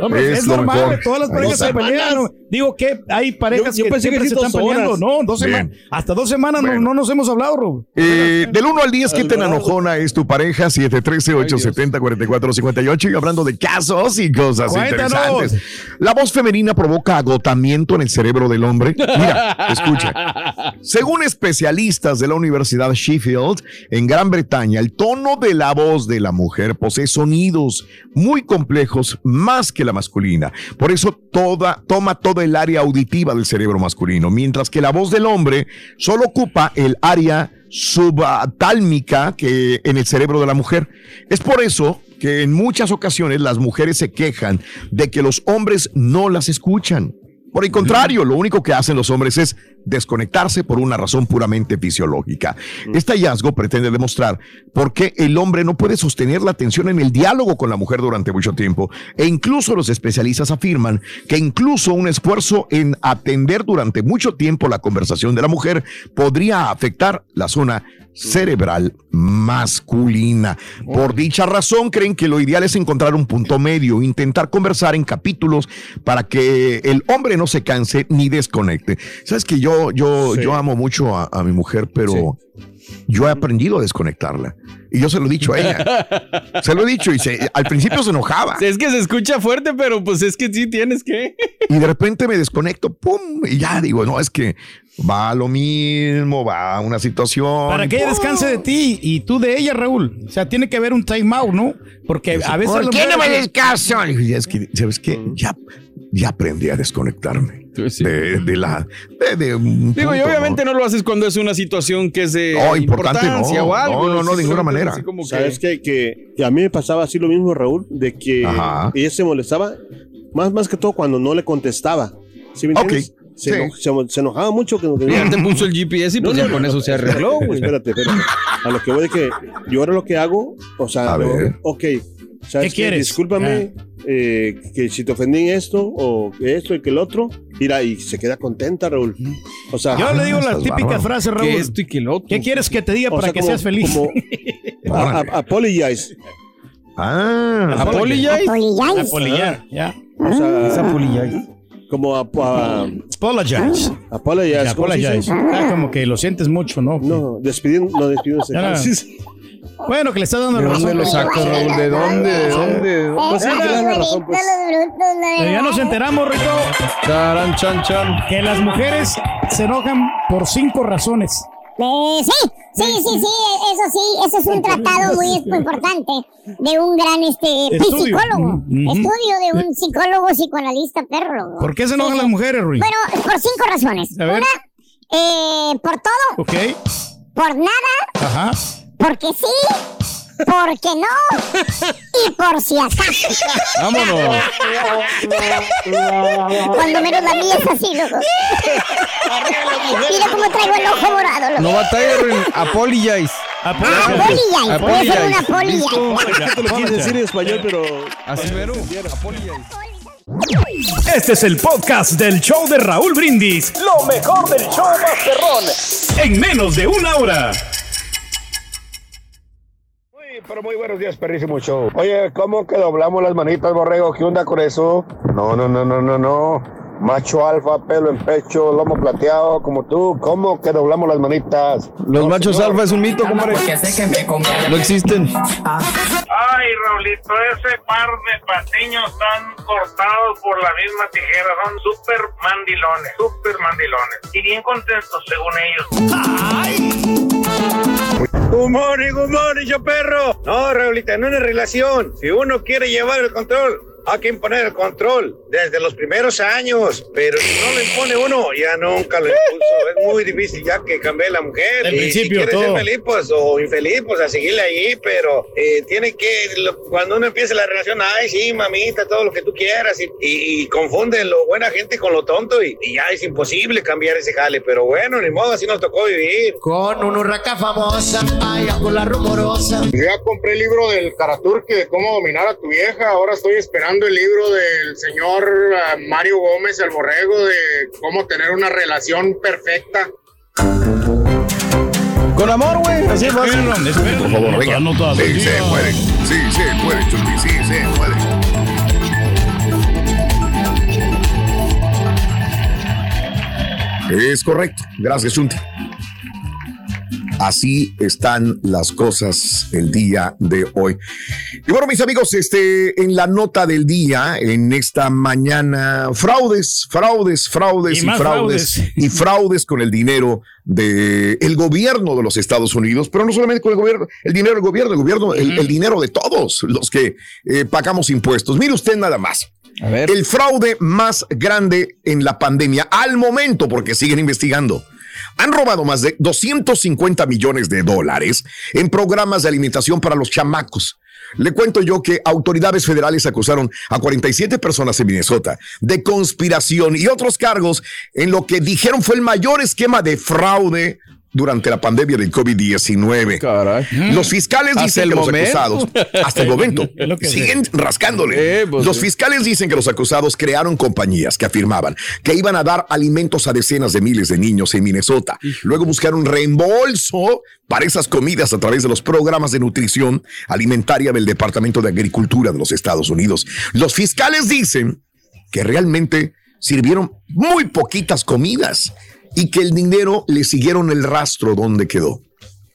[SPEAKER 4] Hombre,
[SPEAKER 1] Es
[SPEAKER 4] normal,
[SPEAKER 1] mejor.
[SPEAKER 4] todas las parejas se pelean. Digo que hay parejas
[SPEAKER 6] Yo- yo
[SPEAKER 4] que
[SPEAKER 6] pensé que
[SPEAKER 4] se están peleando.
[SPEAKER 6] horas.
[SPEAKER 4] No, dos semanas. Hasta dos semanas no-
[SPEAKER 1] Bueno.
[SPEAKER 4] no, nos hemos hablado.
[SPEAKER 1] Eh, del 1 al 10, ¿qué tan enojona es tu pareja? 713-870-4458. Y hablando de casos y cosas
[SPEAKER 4] Cuéntanos.
[SPEAKER 1] interesantes. La voz femenina provoca agotamiento en el cerebro del hombre. Mira, escucha. Según especialistas de la Universidad Sheffield, en Gran Bretaña, el tono de la voz de la mujer posee sonidos muy complejos más que la masculina. Por eso toda, toma toda el área auditiva del cerebro masculino, mientras que la voz del hombre solo ocupa el área subtálmica que en el cerebro de la mujer. Es por eso que en muchas ocasiones las mujeres se quejan de que los hombres no las escuchan. Por el contrario, lo único que hacen los hombres es desconectarse por una razón puramente fisiológica. Este hallazgo pretende demostrar por qué el hombre no puede sostener la atención en el diálogo con la mujer durante mucho tiempo. E incluso los especialistas afirman que incluso un esfuerzo en atender durante mucho tiempo la conversación de la mujer podría afectar la zona cerebral masculina. Por dicha razón, creen que lo ideal es encontrar un punto medio, intentar conversar en capítulos para que el hombre no se canse ni desconecte. Sabes que yo, yo, yo amo mucho a, a mi mujer, pero yo he aprendido a desconectarla. Y yo se lo he dicho a ella. se lo he dicho y se- al principio se enojaba.
[SPEAKER 5] Es que se escucha fuerte, pero pues es que sí tienes que.
[SPEAKER 1] Y de repente me desconecto, ¡pum! Y ya digo, no, es que va lo mismo, va una situación.
[SPEAKER 4] Para que ella descanse de ti y tú de ella, Raúl. O sea, tiene que haber un time out, ¿no? Porque a veces.
[SPEAKER 1] ¿Por qué no me descanso? Es que, ¿sabes qué? Ya, ya aprendí a desconectarme de, de la. De, de un
[SPEAKER 5] Digo, y obviamente ¿no? lo haces cuando es una situación que es de
[SPEAKER 1] No, importante,
[SPEAKER 5] importancia
[SPEAKER 1] no.
[SPEAKER 5] o algo.
[SPEAKER 1] No, no, no, de ninguna manera.
[SPEAKER 5] Como que-
[SPEAKER 6] ¿Sabes qué? Que, que a mí me pasaba así lo mismo, Raúl, de que
[SPEAKER 1] Ajá.
[SPEAKER 6] ella se molestaba, más, más que todo cuando no le contestaba. ¿Sí me entiendes? Se,
[SPEAKER 1] Sí.
[SPEAKER 6] eno- se- se enojaba mucho. Que, que-
[SPEAKER 5] Ya te puso el GPS y pues ya con eso se arregló, güey.
[SPEAKER 6] Espérate, espérate. A lo que voy de que yo ahora lo que hago, o sea,
[SPEAKER 1] A
[SPEAKER 6] lo-
[SPEAKER 1] ver.
[SPEAKER 6] ok, ¿sabes
[SPEAKER 4] ¿Qué quieres?
[SPEAKER 6] Discúlpame eh, que si te ofendí en esto o esto y que el otro, mira, y se queda contenta, Raúl. O sea,
[SPEAKER 4] Yo le digo la típica
[SPEAKER 1] bárbaro.
[SPEAKER 4] frase, Raúl.
[SPEAKER 5] Que esto y que el otro.
[SPEAKER 4] ¿Qué quieres que te diga
[SPEAKER 6] o
[SPEAKER 4] para
[SPEAKER 6] sea,
[SPEAKER 4] que
[SPEAKER 6] como-
[SPEAKER 4] seas feliz?
[SPEAKER 6] como- a- a- apologize.
[SPEAKER 1] Ah,
[SPEAKER 5] Apologize.
[SPEAKER 7] Apologize.
[SPEAKER 4] Apolillar, ya.
[SPEAKER 6] O sea,
[SPEAKER 5] Es apologize.
[SPEAKER 6] Como a, a-
[SPEAKER 4] Apologize.
[SPEAKER 6] apologize.
[SPEAKER 4] Apologize. Ah, como que lo sientes mucho, ¿no?
[SPEAKER 6] No, despidiendo, no sí.
[SPEAKER 4] Bueno, que le está dando
[SPEAKER 5] ¿De
[SPEAKER 4] razón.
[SPEAKER 5] dónde lo sacas, Raúl? ¿De dónde? ¿De dónde? ¿De dónde?
[SPEAKER 6] Pues sí, que le dan la razón, pues.
[SPEAKER 4] Pero ya nos enteramos, Rico,
[SPEAKER 5] Charan, chan, chan.
[SPEAKER 4] que las mujeres se enojan por cinco razones.
[SPEAKER 7] Eh, sí, sí, sí, sí, eso sí, eso es un tratado muy importante de un gran este
[SPEAKER 4] Estudio.
[SPEAKER 7] psicólogo,
[SPEAKER 4] Ujú.
[SPEAKER 7] estudio de un psicólogo psicoanalista perro.
[SPEAKER 4] ¿Por qué se enojan las mujeres, Ruiz?
[SPEAKER 7] Bueno, por cinco razones.
[SPEAKER 4] A ver.
[SPEAKER 7] Una, eh, por todo,
[SPEAKER 4] Ok,
[SPEAKER 7] por nada,
[SPEAKER 4] ajá.
[SPEAKER 7] porque sí, porque no y por si acaso.
[SPEAKER 5] Vámonos.
[SPEAKER 7] Cuando menos la mía es así, loco. Mira cómo traigo el ojo morado, loco.
[SPEAKER 5] No batalla. Apologize.
[SPEAKER 7] Ah, apologize, voy a hacer una
[SPEAKER 5] Apologize.
[SPEAKER 7] apologize.
[SPEAKER 6] Te lo quise decir en español, pero
[SPEAKER 5] Así. Apologize.
[SPEAKER 11] Este es el podcast del show de Raúl Brindis. Lo mejor del show Masterrón. En menos de una hora.
[SPEAKER 12] Pero muy buenos días, perrísimo show. Oye, ¿cómo que doblamos las manitas, borrego? ¿Qué onda con eso? No, no, no, no, no, no. Macho alfa, pelo en pecho, lomo plateado, como tú. ¿Cómo que doblamos las manitas?
[SPEAKER 5] Los
[SPEAKER 12] No,
[SPEAKER 5] machos
[SPEAKER 12] señor.
[SPEAKER 5] alfa es un mito, compadre. No existen.
[SPEAKER 15] Ay, Raulito, ese par de patiños están cortados por la misma tijera. Son súper mandilones, súper mandilones. Y bien contentos, según ellos.
[SPEAKER 12] Good morning, good morning, yo perro. No, Raulita, no es relación. Si uno quiere llevar el control, hay que imponer el control desde los primeros años. Pero si no lo impone uno, ya nunca lo impuso. Es muy difícil ya que cambie la mujer. Y
[SPEAKER 4] principio,
[SPEAKER 12] si
[SPEAKER 4] todo.
[SPEAKER 12] ser feliz, pues, o infeliz, pues a seguirle ahí. Pero eh, tiene que, lo- cuando uno empieza la relación, ay, sí, mamita, todo lo que tú quieras. Y, y, y confunde lo buena gente con lo tonto. Y, y ya es imposible cambiar ese jale. Pero bueno, ni modo, así nos tocó vivir.
[SPEAKER 8] Con una urraca famosa, vaya con la rumorosa.
[SPEAKER 12] Ya compré el libro del Karaturki de cómo dominar a tu vieja. Ahora estoy esperando el libro del señor ah, Mario Gómez, el borrego, de cómo tener una relación perfecta.
[SPEAKER 5] Con amor, güey. Así es fácil.
[SPEAKER 1] Por favor, venga. Sí, se puede. Sí, se puede, Chucky. Sí, se puede. Es correcto. Gracias, Chunti. Así están las cosas el día de hoy. Y bueno, mis amigos, este, en la nota del día, en esta mañana, fraudes, fraudes, fraudes
[SPEAKER 4] Y
[SPEAKER 1] fraudes,
[SPEAKER 4] fraudes.
[SPEAKER 1] y fraudes con el dinero del el gobierno de los Estados Unidos, pero no solamente con el gobierno, el dinero del gobierno, el gobierno, el, el dinero de todos los que eh, pagamos impuestos. Mire usted nada más.
[SPEAKER 5] A ver.
[SPEAKER 1] El fraude más grande en la pandemia al momento, porque siguen investigando. Han robado más de 250 millones de dólares en programas de alimentación para los chamacos. Le cuento yo que autoridades federales acusaron a 47 personas en Minnesota de conspiración y otros cargos en lo que dijeron fue el mayor esquema de fraude durante la pandemia del COVID-19. Los fiscales
[SPEAKER 5] Hasta
[SPEAKER 1] dicen
[SPEAKER 5] el
[SPEAKER 1] que los acusados, hasta el momento,
[SPEAKER 5] Es lo que
[SPEAKER 1] siguen
[SPEAKER 5] sé.
[SPEAKER 1] rascándole.
[SPEAKER 5] Eh, pues,
[SPEAKER 1] los
[SPEAKER 5] sí.
[SPEAKER 1] fiscales dicen que los acusados crearon compañías que afirmaban que iban a dar alimentos a decenas de miles de niños en Minnesota. Luego buscaron reembolso para esas comidas a través de los programas de nutrición alimentaria del Departamento de Agricultura de los Estados Unidos. Los fiscales dicen que realmente sirvieron muy poquitas comidas y que el dinero le siguieron el rastro donde quedó.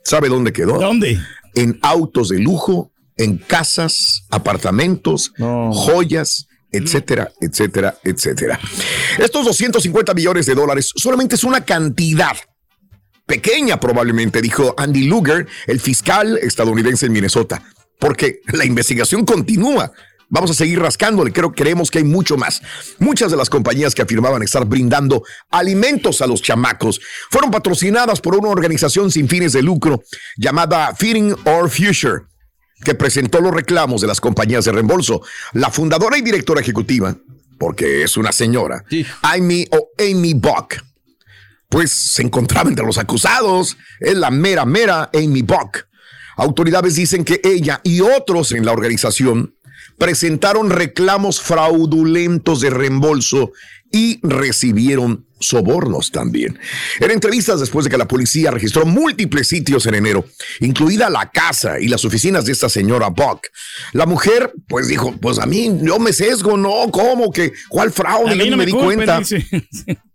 [SPEAKER 1] ¿Sabe dónde quedó?
[SPEAKER 4] ¿Dónde?
[SPEAKER 1] En autos de lujo, en casas, apartamentos, joyas, etcétera, etcétera, etcétera. Estos 250 millones de dólares solamente es una cantidad pequeña probablemente, dijo Andy Luger, el fiscal estadounidense en Minnesota, porque la investigación continúa. Vamos a seguir rascándole, creo creemos que hay mucho más. Muchas de las compañías que afirmaban estar brindando alimentos a los chamacos fueron patrocinadas por una organización sin fines de lucro llamada Feeding Our Future, que presentó los reclamos de las compañías de reembolso. La fundadora y directora ejecutiva, porque es una señora, Amy o Amy Buck, pues se encontraba entre los acusados. Es la mera, mera Amy Buck. Autoridades dicen que ella y otros en la organización presentaron reclamos fraudulentos de reembolso y recibieron sobornos también. En entrevistas después de que la policía registró múltiples sitios en enero, incluida la casa y las oficinas de esta señora Buck, la mujer pues dijo, pues a mí yo me sesgo, no, ¿cómo que? ¿Cuál fraude?
[SPEAKER 4] A mí
[SPEAKER 1] Yo
[SPEAKER 4] no
[SPEAKER 1] ni me,
[SPEAKER 4] me
[SPEAKER 1] di
[SPEAKER 4] culpen,
[SPEAKER 1] cuenta.
[SPEAKER 4] dice.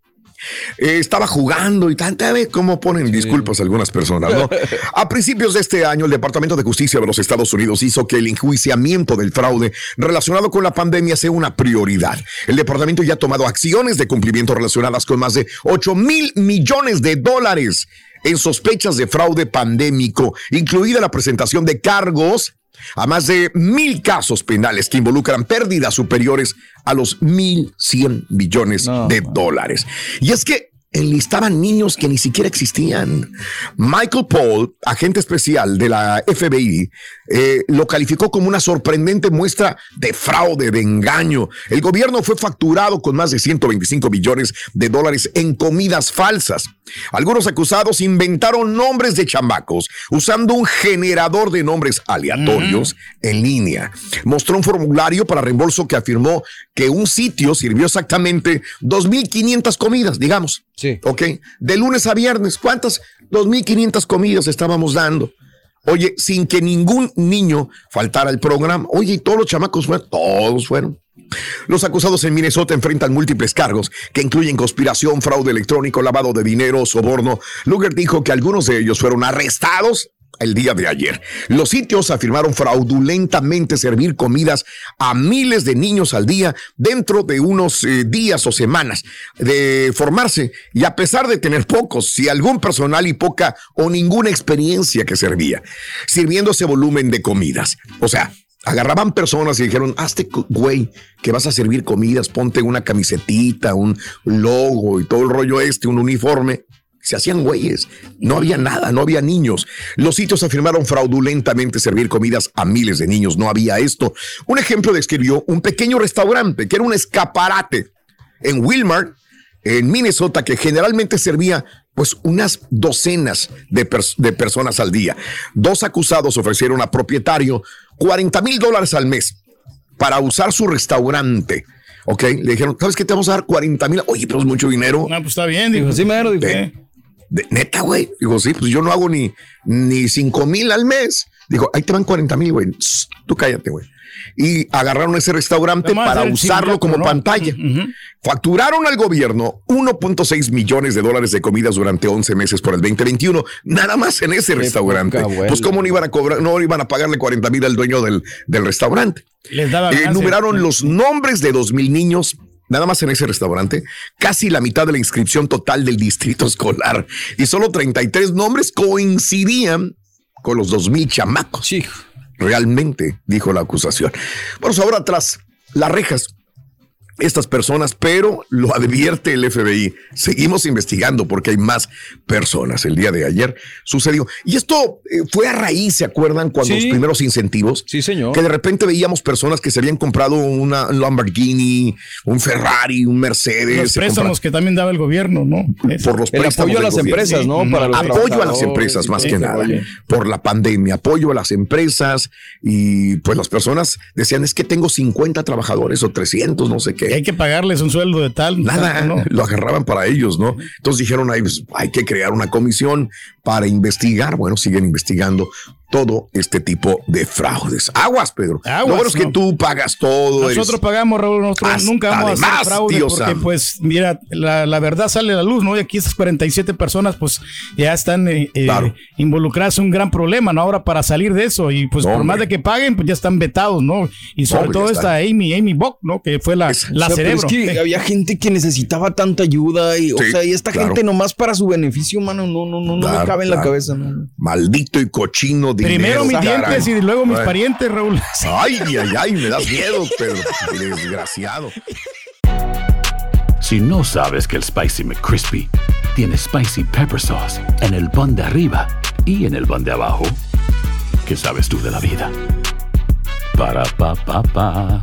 [SPEAKER 1] Eh, estaba jugando y tanta vez cómo ponen disculpas algunas personas, ¿no? A principios de este año, el Departamento de Justicia de los Estados Unidos hizo que el enjuiciamiento del fraude relacionado con la pandemia sea una prioridad. El departamento ya ha tomado acciones de cumplimiento relacionadas con más de 8 mil millones de dólares en sospechas de fraude pandémico, incluida la presentación de cargos a más de mil casos penales que involucran pérdidas superiores a los mil cien millones de dólares. Y es que enlistaban niños que ni siquiera existían. Michael Paul, agente especial de la FBI, eh, lo calificó como una sorprendente muestra de fraude, de engaño. El gobierno fue facturado con más de 125 millones de dólares en comidas falsas. Algunos acusados inventaron nombres de chamacos usando un generador de nombres aleatorios en línea. Mostró un formulario para reembolso que afirmó que un sitio sirvió exactamente 2.500 comidas, digamos.
[SPEAKER 5] Sí.
[SPEAKER 1] Ok. De lunes a viernes, ¿cuántas? 2.500 comidas estábamos dando. Oye, sin que ningún niño faltara al programa. Oye, y todos los chamacos fueron, todos fueron. Los acusados en Minnesota enfrentan múltiples cargos que incluyen conspiración, fraude electrónico, lavado de dinero, soborno. Luger dijo que algunos de ellos fueron arrestados el día de ayer. Los sitios afirmaron fraudulentamente servir comidas a miles de niños al día dentro de unos eh, días o semanas de formarse y a pesar de tener pocos, si algún personal y poca o ninguna experiencia que servía, sirviendo ese volumen de comidas. O sea, agarraban personas y dijeron, hazte güey, que vas a servir comidas, ponte una camisetita, un logo y todo el rollo este, un uniforme. Se hacían güeyes, no había nada, no había niños. Los sitios afirmaron fraudulentamente servir comidas a miles de niños, no había esto. Un ejemplo describió un pequeño restaurante que era un escaparate en Wilmar, en Minnesota, que generalmente servía pues unas docenas de, pers- de personas al día. Dos acusados ofrecieron a propietario 40 mil dólares al mes para usar su restaurante. Ok, le dijeron, ¿sabes qué? Te vamos a dar 40 mil. Oye, pero es mucho dinero.
[SPEAKER 4] No, pues está bien, dijo.
[SPEAKER 5] Sí, mero, dijo.
[SPEAKER 1] De- neta, güey. Digo, sí, pues yo no hago ni, ni 5 mil al mes. Digo, ahí te van 40 mil, güey. Tú cállate, güey. Y agarraron ese restaurante
[SPEAKER 4] Además,
[SPEAKER 1] para usarlo como
[SPEAKER 4] ¿no?
[SPEAKER 1] pantalla. Facturaron al gobierno 1.6 millones de dólares de comidas durante 11 meses por el 2021, nada más en ese restaurante.
[SPEAKER 5] poca.
[SPEAKER 1] Pues cómo no iban a cobrar, no iban a pagarle 40 mil al dueño del, del restaurante.
[SPEAKER 4] Les daba
[SPEAKER 1] Eh, numeraron los nombres de dos mil niños. Nada más en ese restaurante, casi la mitad de la inscripción total del distrito escolar y solo 33 nombres coincidían con los dos mil chamacos. Realmente, dijo la acusación. Bueno, ahora tras las rejas, estas personas, pero lo advierte el FBI. Seguimos investigando porque hay más personas. El día de ayer sucedió. Y esto eh, fue a raíz, ¿se acuerdan? Cuando
[SPEAKER 5] Sí.
[SPEAKER 1] los primeros incentivos.
[SPEAKER 5] Sí, señor.
[SPEAKER 1] Que de repente veíamos personas que se habían comprado una Lamborghini, un Ferrari, un Mercedes.
[SPEAKER 4] Los préstamos que también daba el gobierno, ¿no?
[SPEAKER 1] por los
[SPEAKER 5] El
[SPEAKER 1] préstamos
[SPEAKER 5] apoyo a las
[SPEAKER 1] gobierno.
[SPEAKER 5] empresas, ¿no? Para los
[SPEAKER 1] apoyo a las empresas más
[SPEAKER 5] sí,
[SPEAKER 1] que nada
[SPEAKER 5] oye.
[SPEAKER 1] por la pandemia apoyo a las empresas y pues las personas decían es que tengo 50 trabajadores o 300 no sé qué
[SPEAKER 4] Hay que pagarles un sueldo de tal.
[SPEAKER 1] Nada,
[SPEAKER 4] ¿no?
[SPEAKER 1] lo agarraban para ellos, ¿no? Entonces dijeron, "Ay, pues, hay que crear una comisión para investigar. Bueno, siguen investigando todo este tipo de fraudes. Aguas, Pedro.
[SPEAKER 4] Aguas,
[SPEAKER 1] Lo bueno es que
[SPEAKER 4] no.
[SPEAKER 1] tú pagas todo.
[SPEAKER 4] Nosotros
[SPEAKER 1] eres-
[SPEAKER 4] pagamos, Raúl, nosotros
[SPEAKER 1] Hasta
[SPEAKER 4] nunca vamos a hacer fraude
[SPEAKER 1] tío
[SPEAKER 4] porque,
[SPEAKER 1] Sam.
[SPEAKER 4] pues, mira, la, la verdad sale a la luz, ¿no? Y aquí estas 47 personas, pues, ya están eh, eh, involucradas en un gran problema, ¿no? Ahora para salir de eso y, pues, por
[SPEAKER 1] Hombre.
[SPEAKER 4] más de que paguen, pues, ya están vetados, ¿no? Y sobre todo
[SPEAKER 5] están.
[SPEAKER 4] esta Amy, Amy Bock, ¿no? Que fue la, la
[SPEAKER 5] O sea, pero
[SPEAKER 4] cerebro.
[SPEAKER 5] es que había gente que necesitaba tanta ayuda y, o sea, y esta
[SPEAKER 1] claro.
[SPEAKER 5] gente nomás para su beneficio, mano, no, no, no, no me cabe en la cabeza, no.
[SPEAKER 1] Maldito y cochino.
[SPEAKER 4] Primero mis dientes y luego mis parientes, Raúl.
[SPEAKER 1] Ay, ay, ay, me das miedo, Pedro. Desgraciado.
[SPEAKER 9] Si no sabes que el Spicy McCrispy tiene Spicy Pepper Sauce en el pan de arriba y en el pan de abajo, ¿qué sabes tú de la vida? Para, pa, pa, pa.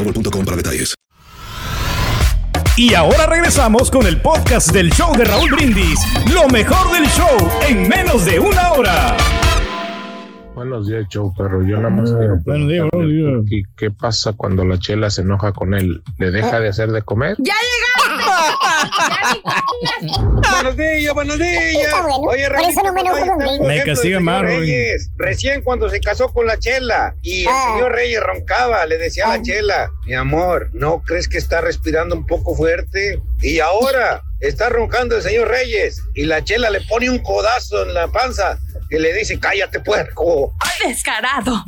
[SPEAKER 10] boostmobile.com para detalles.
[SPEAKER 11] Y ahora regresamos con el podcast del show de Raúl Brindis. Lo mejor del show en menos de una hora.
[SPEAKER 16] Buenos días, show, pero yo nada más quiero preguntarle, ¿y ¿qué pasa cuando la chela se enoja con él? ¿Le deja de hacer de comer?
[SPEAKER 7] ¡Ya
[SPEAKER 12] Buenos días, buenos días. Oye,
[SPEAKER 7] Reyes.
[SPEAKER 4] Me castiga más.
[SPEAKER 12] Reyes. Recién cuando se casó con la Chela y el
[SPEAKER 7] Ah.
[SPEAKER 12] señor Reyes roncaba, le decía a la Chela, mi amor, ¿no crees que está respirando un poco fuerte? Y ahora está roncando el señor Reyes y la Chela le pone un codazo en la panza y le dice, cállate puerco.
[SPEAKER 17] Descarado.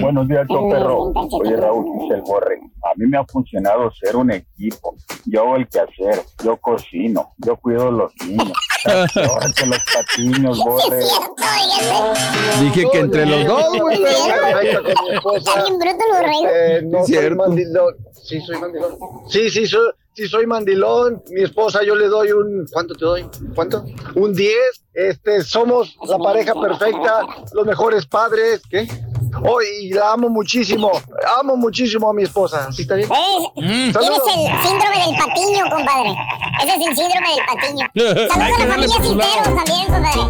[SPEAKER 18] Buenos días, perro. Oye, Raúl, dice el borre. A mí me ha funcionado ser un equipo. Yo hago el quehacer, yo cocino, yo cuido a los niños. Que los patiños, borre.
[SPEAKER 5] Dije que entre los dos, güey.
[SPEAKER 7] Está bien bruto los reyes.
[SPEAKER 19] Eh, no soy
[SPEAKER 5] Cierto.
[SPEAKER 19] mandilón. Sí, soy mandilón. Sí, sí, soy, sí, soy mandilón. Mi esposa, yo le doy un. ¿Cuánto te doy? ¿Cuánto? Un 10. Este, somos la pareja perfecta, los mejores padres. ¿Qué? Oh, y la amo muchísimo. Amo muchísimo a mi esposa. ¿Sí está bien?
[SPEAKER 7] Tienes el síndrome del patiño, compadre. Ese es el síndrome del patiño. Saludos a la familia. Cinteros también, compadre.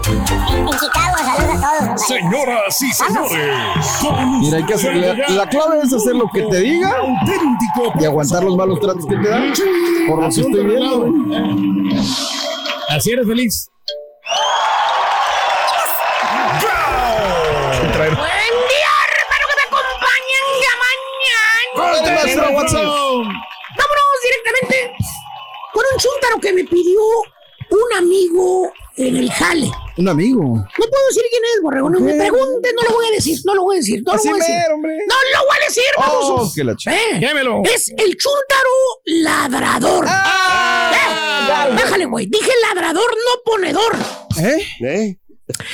[SPEAKER 7] En, en Chicago, saludos a todos, compadre.
[SPEAKER 11] Señoras y señores,
[SPEAKER 5] Mira, hay que hacer, la, la clave es hacer lo que te diga y aguantar los malos tratos que te dan. Por lo que estoy viendo.
[SPEAKER 4] Así eres feliz.
[SPEAKER 5] Maestro.
[SPEAKER 8] Vámonos directamente con un chúntaro que me pidió un amigo en el jale.
[SPEAKER 5] Un amigo.
[SPEAKER 8] No puedo decir quién es, borrego. No me pregunten, no lo voy a decir, no lo voy a decir, no lo voy a decir.
[SPEAKER 5] mero, hombre.
[SPEAKER 8] No lo voy a decir,
[SPEAKER 5] Oh, que la ch-
[SPEAKER 8] Eh. Es el chúntaro ladrador.
[SPEAKER 5] Ah.
[SPEAKER 8] Eh, Déjale, güey. Dije ladrador, no ponedor.
[SPEAKER 5] ¿Eh?
[SPEAKER 6] ¿Eh?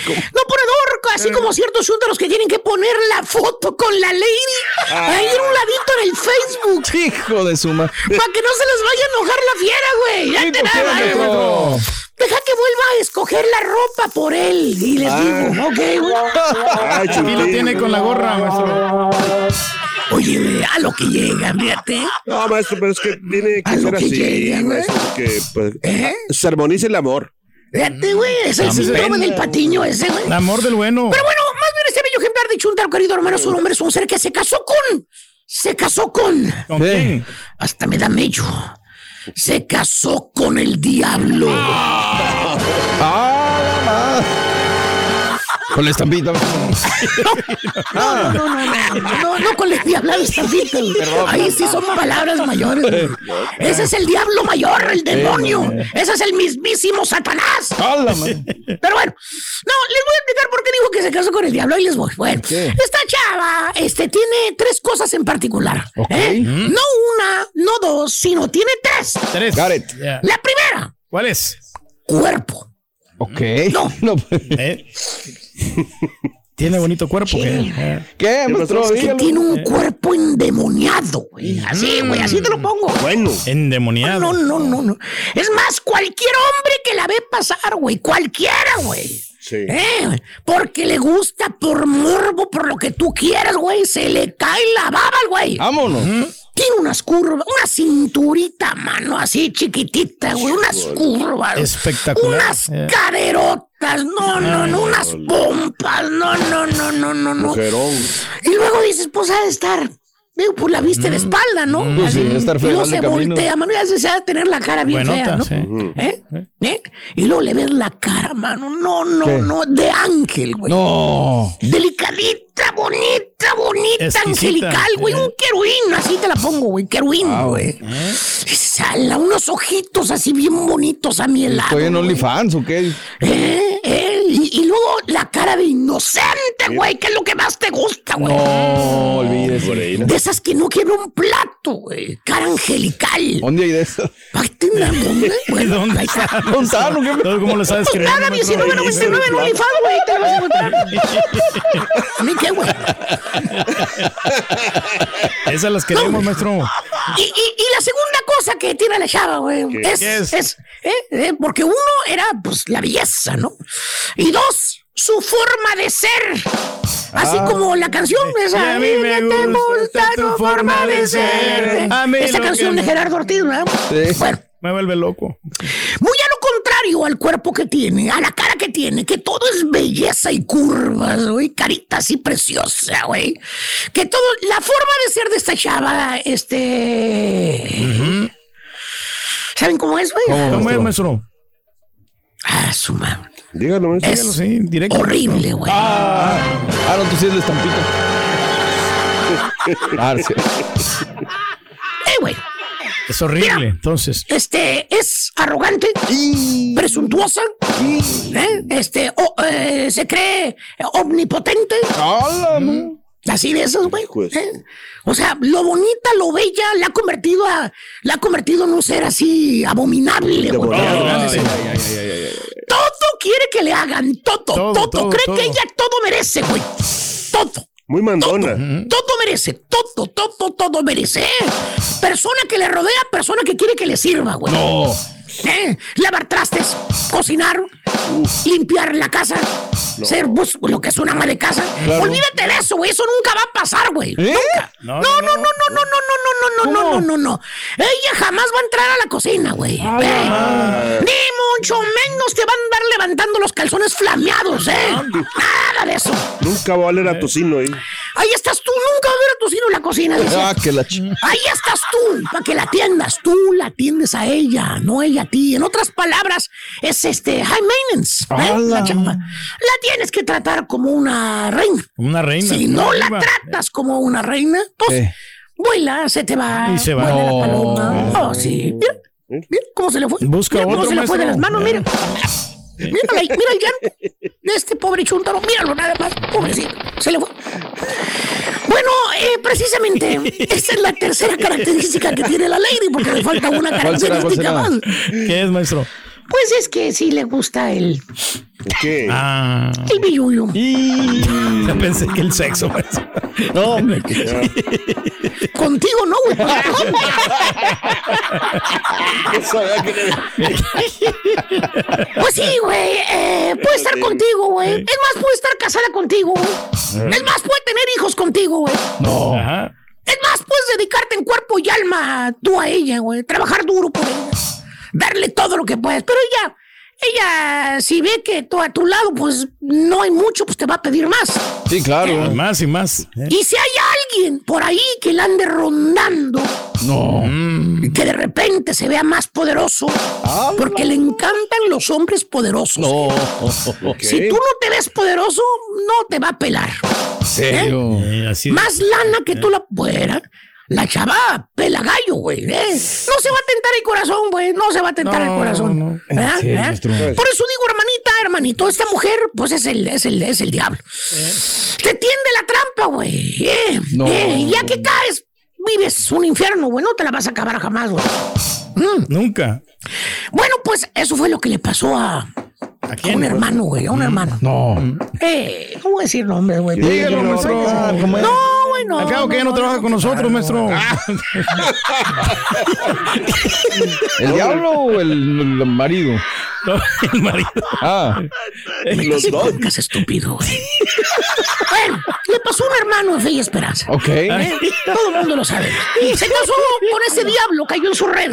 [SPEAKER 8] No ponedor, así como ciertos chúntaros que tienen que poner la foto con la lady ahí en un ladito en el Facebook.
[SPEAKER 5] Hijo de su madre.
[SPEAKER 8] Para que no se les vaya a enojar la fiera, güey. Ya te nada? Deja que vuelva a escoger la ropa por él. Y les
[SPEAKER 5] Ah.
[SPEAKER 8] digo, ok, güey.
[SPEAKER 4] Aquí lo tiene con la gorra, maestro.
[SPEAKER 8] Oye, güey, a lo que llega, fíjate.
[SPEAKER 6] No, maestro, pero es que tiene que
[SPEAKER 8] A lo
[SPEAKER 6] ser
[SPEAKER 8] que
[SPEAKER 6] así.
[SPEAKER 8] llega,
[SPEAKER 6] maestro, que pues,
[SPEAKER 8] ¿Eh?
[SPEAKER 6] se armonice el amor.
[SPEAKER 8] Fíjate, güey. Es el síndrome del patiño ese, güey.
[SPEAKER 4] El amor del bueno.
[SPEAKER 8] Pero bueno, más bien ese bello ejemplar de Chuntaro, querido hermano, es un hombre, es un ser que se casó con. Se casó con.
[SPEAKER 4] ¿Con quién?
[SPEAKER 8] Hasta me da mello. Se casó con el diablo.
[SPEAKER 5] Ah, Con la estampita.
[SPEAKER 8] No, no, no, no, no, no, no con el diablo estampita. güey. Ahí sí son palabras mayores. Ese es el diablo mayor, el demonio. Ese es el mismísimo Satanás. Pero bueno, no, les voy a explicar por qué dijo que se casó con el diablo. Ahí les voy. Bueno, esta chava este, tiene tres cosas en particular. ¿eh? No una, no dos, sino tiene tres.
[SPEAKER 4] Tres.
[SPEAKER 8] La primera,
[SPEAKER 4] ¿Cuál es?
[SPEAKER 8] cuerpo.
[SPEAKER 5] Ok.
[SPEAKER 8] No.
[SPEAKER 4] ¿Eh? Tiene bonito cuerpo. ¿qué?
[SPEAKER 5] ¿Qué, maestro?
[SPEAKER 8] Es que tiene un cuerpo endemoniado, güey. Así, güey, así te lo pongo.
[SPEAKER 6] Bueno.
[SPEAKER 4] Endemoniado.
[SPEAKER 8] No, no, no, no. Es más, cualquier hombre que la ve pasar, güey. Cualquiera, güey.
[SPEAKER 6] Sí.
[SPEAKER 8] Eh, porque le gusta por morbo, por lo que tú quieras, güey. Se le cae la baba al güey.
[SPEAKER 5] Vámonos.
[SPEAKER 8] Tiene unas curvas, una cinturita, mano, así chiquitita, güey. Unas curvas.
[SPEAKER 4] Espectacular.
[SPEAKER 8] Unas
[SPEAKER 4] Eh.
[SPEAKER 8] caderotas. No, no, no. Unas pompas. No, no, no, no, no, no.
[SPEAKER 6] Mujerón.
[SPEAKER 8] Y luego dices, pues ha de estar. Digo, pues la viste de espalda, ¿no?
[SPEAKER 5] Pues sí, estar
[SPEAKER 8] y luego se
[SPEAKER 5] camino.
[SPEAKER 8] voltea, mano, ya se de tener la cara bien
[SPEAKER 4] Buenota,
[SPEAKER 8] fea, ¿no?
[SPEAKER 4] sí.
[SPEAKER 8] ¿Eh? ¿Eh? Y luego le ves la cara, mano. No, no,
[SPEAKER 5] ¿Qué?
[SPEAKER 8] no. De ángel, güey.
[SPEAKER 5] No.
[SPEAKER 8] Delicadita, bonita, bonita,
[SPEAKER 4] Exquisita.
[SPEAKER 8] angelical, güey. Un querubín, así te la pongo, güey. Querubín, güey. Sala, unos ojitos así bien bonitos a mi helado.
[SPEAKER 5] ¿Estoy en. OnlyFans o qué?
[SPEAKER 8] ¿Eh? ¿Eh? Y, y luego la cara de inocente, güey, que es lo que más te gusta, güey.
[SPEAKER 5] No, olvídese.
[SPEAKER 8] De esas que no quiebra un plato, güey. Cara angelical.
[SPEAKER 5] ¿Dónde hay de eso?
[SPEAKER 8] Dónde, güey.
[SPEAKER 4] ¿Dónde
[SPEAKER 8] está.
[SPEAKER 5] ¿Dónde está?
[SPEAKER 4] ¿Cómo lo sabes
[SPEAKER 8] Pues paga 19.99 en OnlyFans, güey. Te vas a encontrar. ¿A mí qué, güey?
[SPEAKER 4] Esas las queremos, maestro.
[SPEAKER 8] Y, y, y la segunda cosa que tiene la chava, güey, es,
[SPEAKER 4] ¿Qué es?
[SPEAKER 8] es, ¿eh? ¿eh? porque uno era, pues, la belleza, ¿no? Y dos, su forma de ser. Así
[SPEAKER 4] Ah.
[SPEAKER 8] como la canción esa.
[SPEAKER 4] Y a mí me
[SPEAKER 8] "Ella te
[SPEAKER 4] gusta tu forma de ser. A mí
[SPEAKER 8] Esa canción de
[SPEAKER 4] me-
[SPEAKER 8] Gerardo Ortiz, ¿verdad?
[SPEAKER 5] Sí.
[SPEAKER 8] Bueno,
[SPEAKER 4] Me vuelve loco.
[SPEAKER 8] muy a lo contrario al cuerpo que tiene, a la cara que tiene, que todo es belleza y curvas, güey, carita así preciosa, güey. Que todo, la forma de ser de esta chava, este... ¿Saben cómo es, güey?
[SPEAKER 4] ¿Cómo es, maestro?
[SPEAKER 8] Ah, su madre.
[SPEAKER 6] Dígalo, maestro.
[SPEAKER 8] Es
[SPEAKER 4] Dígalo, sí, directo.
[SPEAKER 8] horrible, güey.
[SPEAKER 5] Ah, ah, no, tú sí es la estampita. Ah, sí.
[SPEAKER 8] Eh, güey.
[SPEAKER 4] Es horrible, entonces.
[SPEAKER 8] Este es arrogante, presuntuosa, ¿eh? este eh, se cree omnipotente. Así de esos, güey. ¿eh? O sea, lo bonita, lo bella, la ha convertido a, la ha convertido en un ser así abominable. Todo quiere que le hagan, todo, todo,
[SPEAKER 4] Todo, todo,
[SPEAKER 8] cree
[SPEAKER 4] todo.
[SPEAKER 8] que ella todo merece, güey. Todo.
[SPEAKER 6] Muy mandona.
[SPEAKER 8] Todo merece, todo, todo, todo merece. ¿eh? Persona que le rodea, persona que quiere que le sirva, güey.
[SPEAKER 5] No.
[SPEAKER 8] ¿Eh? Lavar trastes, cocinar, limpiar la casa, ser pues, lo que es un ama de casa.
[SPEAKER 5] Claro.
[SPEAKER 8] Olvídate de eso, güey. Eso nunca va a pasar, güey.
[SPEAKER 5] ¿Eh?
[SPEAKER 8] Nunca.
[SPEAKER 4] No,
[SPEAKER 8] No,
[SPEAKER 4] no,
[SPEAKER 8] no, no, no, no, no, no, no, no, no, no, no, no. Ella jamás va a entrar a la cocina, güey. ¿eh? Ni mucho menos te va a andar levantando los calzones flameados, ¿eh? Nada de eso.
[SPEAKER 6] Nunca va a valer a tocino ahí.
[SPEAKER 8] Ahí estás tú, nunca va a ver a tu sino en la cocina. dice.
[SPEAKER 5] Ah, que la.
[SPEAKER 8] Ahí estás tú, para que la atiendas. Tú la atiendes a ella, no ella a ti. En otras palabras, es este high maintenance. ¿eh? La, chava. La tienes que tratar como una reina.
[SPEAKER 4] Una reina.
[SPEAKER 8] Si no la
[SPEAKER 4] Viva.
[SPEAKER 8] tratas como una reina, pues
[SPEAKER 5] Eh.
[SPEAKER 8] vuela, se te va.
[SPEAKER 4] Y se va.
[SPEAKER 8] vuela la
[SPEAKER 5] No.
[SPEAKER 8] paloma. Oh, sí. Mira, mira cómo se le fue.
[SPEAKER 4] Busca
[SPEAKER 8] mira cómo
[SPEAKER 4] otro,
[SPEAKER 8] se le fue de las manos, mira. Mira, mira el llanto de este pobre chuntaro. Míralo nada más. Pobrecito. Se le fue. Bueno, eh, precisamente, esa es la tercera característica que tiene la lady, porque le falta una
[SPEAKER 5] ¿Cuál será, cuál
[SPEAKER 8] característica más.
[SPEAKER 4] ¿Qué es, maestro?
[SPEAKER 8] Pues es que sí le gusta el,
[SPEAKER 6] ¿Qué?
[SPEAKER 4] Ah.
[SPEAKER 8] el billuyo.
[SPEAKER 4] Ya pensé que el sexo, maestro. No, hombre.
[SPEAKER 8] Contigo no, güey. Pues sí, güey. eh, puede estar contigo, güey. Es más, puede estar casada contigo, güey. Es más, puede tener hijos contigo, güey.
[SPEAKER 4] No. Ajá.
[SPEAKER 8] Es más, puedes dedicarte en cuerpo y alma tú a ella, güey. Trabajar duro por ella. Darle todo lo que puedes. Pero ella, ella, si ve que tú a tu lado, pues no hay mucho, pues te va a pedir más.
[SPEAKER 5] Sí, claro.
[SPEAKER 4] Más y más. ¿eh?
[SPEAKER 8] Y si hay alguien por ahí que la ande rondando,
[SPEAKER 5] No.
[SPEAKER 8] Y que de repente se vea más poderoso. Porque le encantan los hombres poderosos.
[SPEAKER 5] No.
[SPEAKER 8] Si tú no te ves poderoso, no te va a pelar.
[SPEAKER 5] serio?
[SPEAKER 8] Más lana que tú la fuera. La chava pela gallo, güey. ¿eh? No se va a tentar el corazón, güey. No se va a tentar el corazón. Por eso digo, hermanita, hermanito, esta mujer, pues es el, es el, es el diablo. Te tiende la trampa, güey. ¿eh?
[SPEAKER 5] No.
[SPEAKER 8] ¿eh? Ya que caes, vives un infierno, güey. No te la vas a acabar jamás, güey. Mm.
[SPEAKER 4] Nunca.
[SPEAKER 8] Bueno, pues eso fue lo que le pasó a, a un hermano, güey, a un hermano.
[SPEAKER 5] No.
[SPEAKER 8] Eh, no a decir nombres, güey.
[SPEAKER 4] Dígalo, maestro.
[SPEAKER 8] No.
[SPEAKER 4] Acabo que ya no trabaja con nosotros, maestro.
[SPEAKER 5] ¿El diablo o el, el marido?
[SPEAKER 4] el marido.
[SPEAKER 5] Ah.
[SPEAKER 8] Los dos. estúpido, güey. bueno, le pasó a un hermano de fe y esperanza.
[SPEAKER 5] Ok.
[SPEAKER 8] ¿Eh? Todo el mundo lo sabe. Se casó con ese diablo, cayó en su red.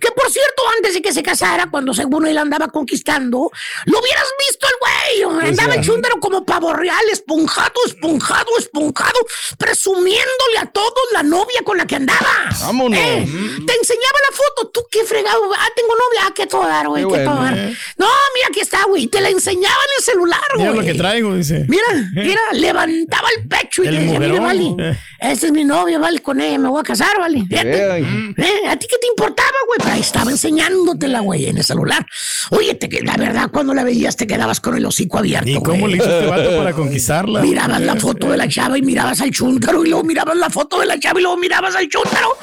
[SPEAKER 8] Que por cierto, antes de que se casara, cuando según él andaba conquistando, lo hubieras visto el güey. Andaba el chúndaro como pavo real, esponjado, esponjado, esponjado, presumiéndole a todos la novia con la que andaba.
[SPEAKER 5] Vámonos.
[SPEAKER 8] Eh, Te enseñaba la foto, tú qué fregado. Ah, tengo novia, ah, qué todo dar, güey,
[SPEAKER 4] Qué
[SPEAKER 8] qué
[SPEAKER 4] bueno, eh.
[SPEAKER 8] No, mira, aquí está, güey. Te la enseñaba en el celular, güey.
[SPEAKER 4] Mira lo que traigo, dice.
[SPEAKER 8] Mira, mira, levantaba el pecho y le decía, mire, vale, esta es mi novia, vale, con ella me voy a casar, vale. Fíjate. ¿Eh? ¿A ti qué te importaba, güey? Ahí estaba enseñándotela, güey, en el celular. Oye, te, que- la verdad, cuando la veías te quedabas con el hocico abierto,
[SPEAKER 4] ¿Y cómo
[SPEAKER 8] güey.
[SPEAKER 4] le hizo este vato para conquistarla?
[SPEAKER 8] Mirabas la foto de la chava y mirabas al chúntaro y luego mirabas la foto de la chava y luego mirabas al chúntaro.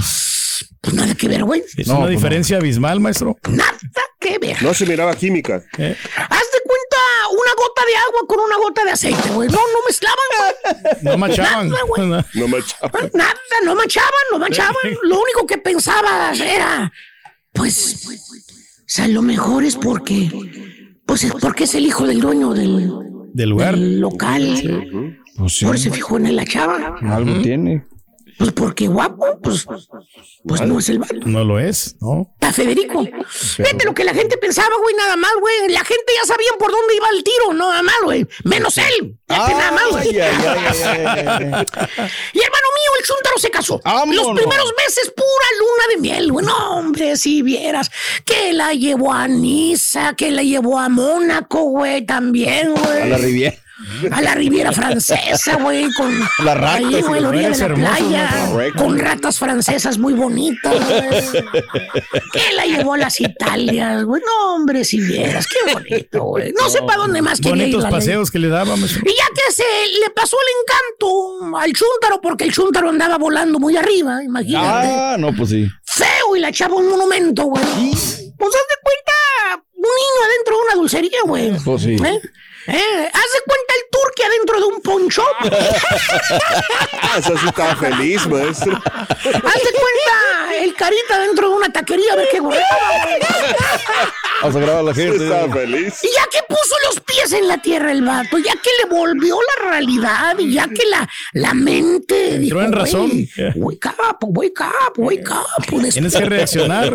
[SPEAKER 8] Pues nada que ver, güey.
[SPEAKER 4] Es una diferencia abismal, maestro.
[SPEAKER 8] Nada que ver.
[SPEAKER 6] No se miraba química.
[SPEAKER 8] Haz de cuenta una gota de agua con una gota de aceite, güey. No, no mezclaban, güey.
[SPEAKER 4] No machaban.
[SPEAKER 8] Nada, güey.
[SPEAKER 6] No manchaba.
[SPEAKER 8] Nada, no manchaban, no manchaban. Lo único que pensabas era, pues, o sea, lo mejor es porque, pues es porque es el hijo del dueño del,
[SPEAKER 4] Del lugar.
[SPEAKER 8] del local.
[SPEAKER 5] Pues sí.
[SPEAKER 8] Por eso se fijó en la chava.
[SPEAKER 5] Algo tiene.
[SPEAKER 8] Pues porque guapo, pues, pues no es el vato.
[SPEAKER 4] No lo es, ¿no?
[SPEAKER 8] Está Federico. Fíjate lo que la gente pensaba, güey, nada más, güey. La gente ya sabía por dónde iba el tiro, no nada más, güey. Menos él. Fíjate nada más, güey. Y hermano se casó. Los primeros meses, pura luna de miel, güey. No, hombre, si vieras que la llevó a Niza, que la llevó a Mónaco, güey, también, güey.
[SPEAKER 5] A la Riviera.
[SPEAKER 8] A la Riviera Francesa, güey, con
[SPEAKER 5] Las ratas,
[SPEAKER 8] ahí, güey, la orilla de la playa, con ratas francesas muy bonitas, güey. Que la llevó a las Italias, güey. No, hombre, si vieras, qué bonito, güey. No sé para dónde más quería ir
[SPEAKER 4] Bonitos
[SPEAKER 8] la ley.
[SPEAKER 4] paseos que le maestro.
[SPEAKER 8] Y ya que se le pasó el encanto al chúntaro, porque el chúntaro andaba volando muy arriba, imagínate.
[SPEAKER 5] Ah, no, pues sí.
[SPEAKER 8] Feo y la echaba un monumento, güey. Pues haz de cuenta un niño adentro de una dulcería, güey.
[SPEAKER 5] Pues sí.
[SPEAKER 8] ¿Eh? ¿Eh? Haz de cuenta el turque adentro de un poncho.
[SPEAKER 6] Eso sí estaba feliz, maestro.
[SPEAKER 8] Haz de cuenta el carita dentro de una taquería, a ver qué güey.
[SPEAKER 5] Vamos a grabar a la gente.
[SPEAKER 6] Estaba feliz.
[SPEAKER 8] Y ya que puso los pies en la tierra el vato, ya que le volvió la realidad y ya que la, la mente
[SPEAKER 4] Entró
[SPEAKER 8] dijo,
[SPEAKER 4] en razón.
[SPEAKER 8] "Güey, Wake up, wake up, wake up.
[SPEAKER 4] Tienes que reaccionar.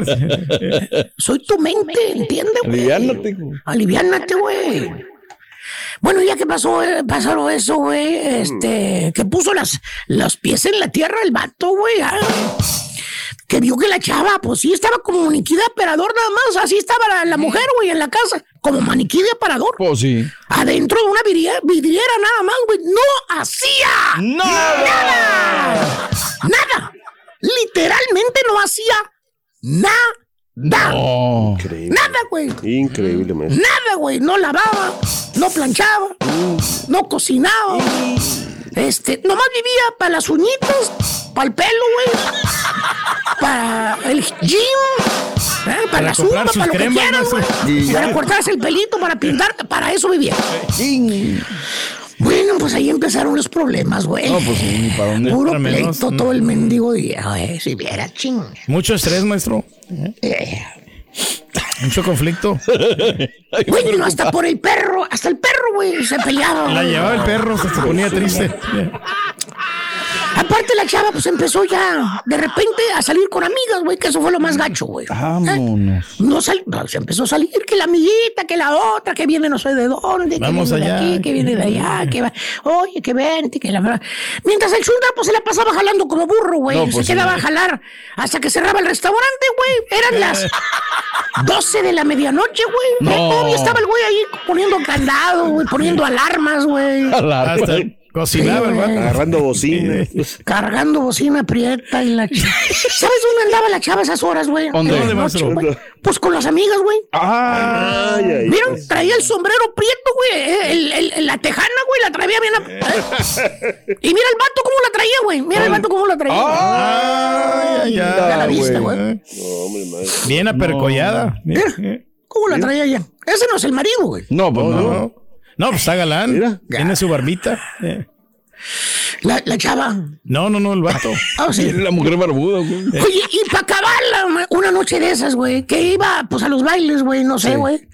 [SPEAKER 8] Soy tu mente, ¿entiendes? güey?
[SPEAKER 5] Aliviánate, güey.
[SPEAKER 8] Aliviánate, güey. Bueno, ya que pasó, eh, pasaron eso, güey, este, que puso las, los pies en la tierra el vato, güey, ah, que vio que la chava, pues sí, estaba como maniquí de aparador nada más, así estaba la, la mujer, güey, en la casa, como maniquí de aparador.
[SPEAKER 5] Pues sí.
[SPEAKER 8] Adentro de una vidriera, vidriera nada más, güey, no hacía nada. Nada. Literalmente no hacía nada.
[SPEAKER 5] No.
[SPEAKER 8] Nada, güey.
[SPEAKER 6] Increíble, maestro.
[SPEAKER 8] Nada, güey. No lavaba, no planchaba, no cocinaba. Este, nomás vivía para las uñitas, para el pelo, güey. Para el gym. ¿eh? Para,
[SPEAKER 4] Para
[SPEAKER 8] la zumba, para lo que quieras, güey. Para cortarse el pelito, para pintarte, para eso vivía. Bueno, pues ahí empezaron los problemas, güey.
[SPEAKER 5] No, pues sí, ni para dónde.
[SPEAKER 8] Puro
[SPEAKER 4] Para menos,
[SPEAKER 8] pleito
[SPEAKER 4] no.
[SPEAKER 8] todo el mendigo día, güey. Si viera ching.
[SPEAKER 4] Mucho estrés, maestro.
[SPEAKER 8] Eh.
[SPEAKER 4] Mucho conflicto.
[SPEAKER 8] Bueno, hasta por el perro, hasta el perro, güey, se peleaba.
[SPEAKER 4] La
[SPEAKER 8] güey.
[SPEAKER 4] llevaba el perro, se ponía triste.
[SPEAKER 8] ¿A poco aparte la chava pues empezó ya de repente a salir con amigas, güey, que eso fue lo más gacho, güey.
[SPEAKER 5] Vámonos.
[SPEAKER 8] No sal, no, se empezó a salir que la amiguita, que la otra, que viene no sé de dónde, que viene
[SPEAKER 4] allá.
[SPEAKER 8] de aquí, que viene de allá, que va, oye, que vente, que la verdad. Mientras el chunda pues se la pasaba jalando como burro, güey.
[SPEAKER 5] No,
[SPEAKER 8] se
[SPEAKER 5] pues,
[SPEAKER 8] quedaba
[SPEAKER 5] sí.
[SPEAKER 8] a jalar hasta que cerraba el restaurante, güey. Eran las 12 de la medianoche, güey.
[SPEAKER 5] No.
[SPEAKER 8] Todavía estaba el güey ahí poniendo candado, güey, poniendo alarmas, güey.
[SPEAKER 4] Hasta cocinaba el vato.
[SPEAKER 6] Agarrando bocina.
[SPEAKER 8] Cargando bocina prieta y la ch- ¿Sabes dónde andaba la chava a esas horas, güey?
[SPEAKER 5] ¿Dónde? ¿Dónde,
[SPEAKER 8] noche,
[SPEAKER 4] maestro?
[SPEAKER 8] güey. Pues con las amigas, güey.
[SPEAKER 5] Ah,
[SPEAKER 6] Ay, ay,
[SPEAKER 8] ¿Vieron? Traía el sombrero prieto, güey. eh, el- el- el- la tejana, güey, la traía bien. a- ¿eh? Y mira el vato cómo la traía, güey. Mira el vato cómo la traía.
[SPEAKER 5] Ah,
[SPEAKER 4] Ay, ya,
[SPEAKER 8] ya la viste, güey.
[SPEAKER 6] No, hombre, maestro.
[SPEAKER 4] Bien apercollada.
[SPEAKER 8] Mira, ¿cómo la traía ya? Ese no es el marido, güey.
[SPEAKER 5] No, pues no.
[SPEAKER 4] No, no, pues está galán.
[SPEAKER 6] Mira.
[SPEAKER 4] Tiene su barbita. Eh.
[SPEAKER 8] La, la chava.
[SPEAKER 4] No, no, no, el vato.
[SPEAKER 8] Ah, sí.
[SPEAKER 5] La mujer barbuda, güey.
[SPEAKER 8] Oye, y para acabarla, una noche de esas, güey, que iba pues a los bailes, güey, no sé,
[SPEAKER 5] Sí.
[SPEAKER 8] güey.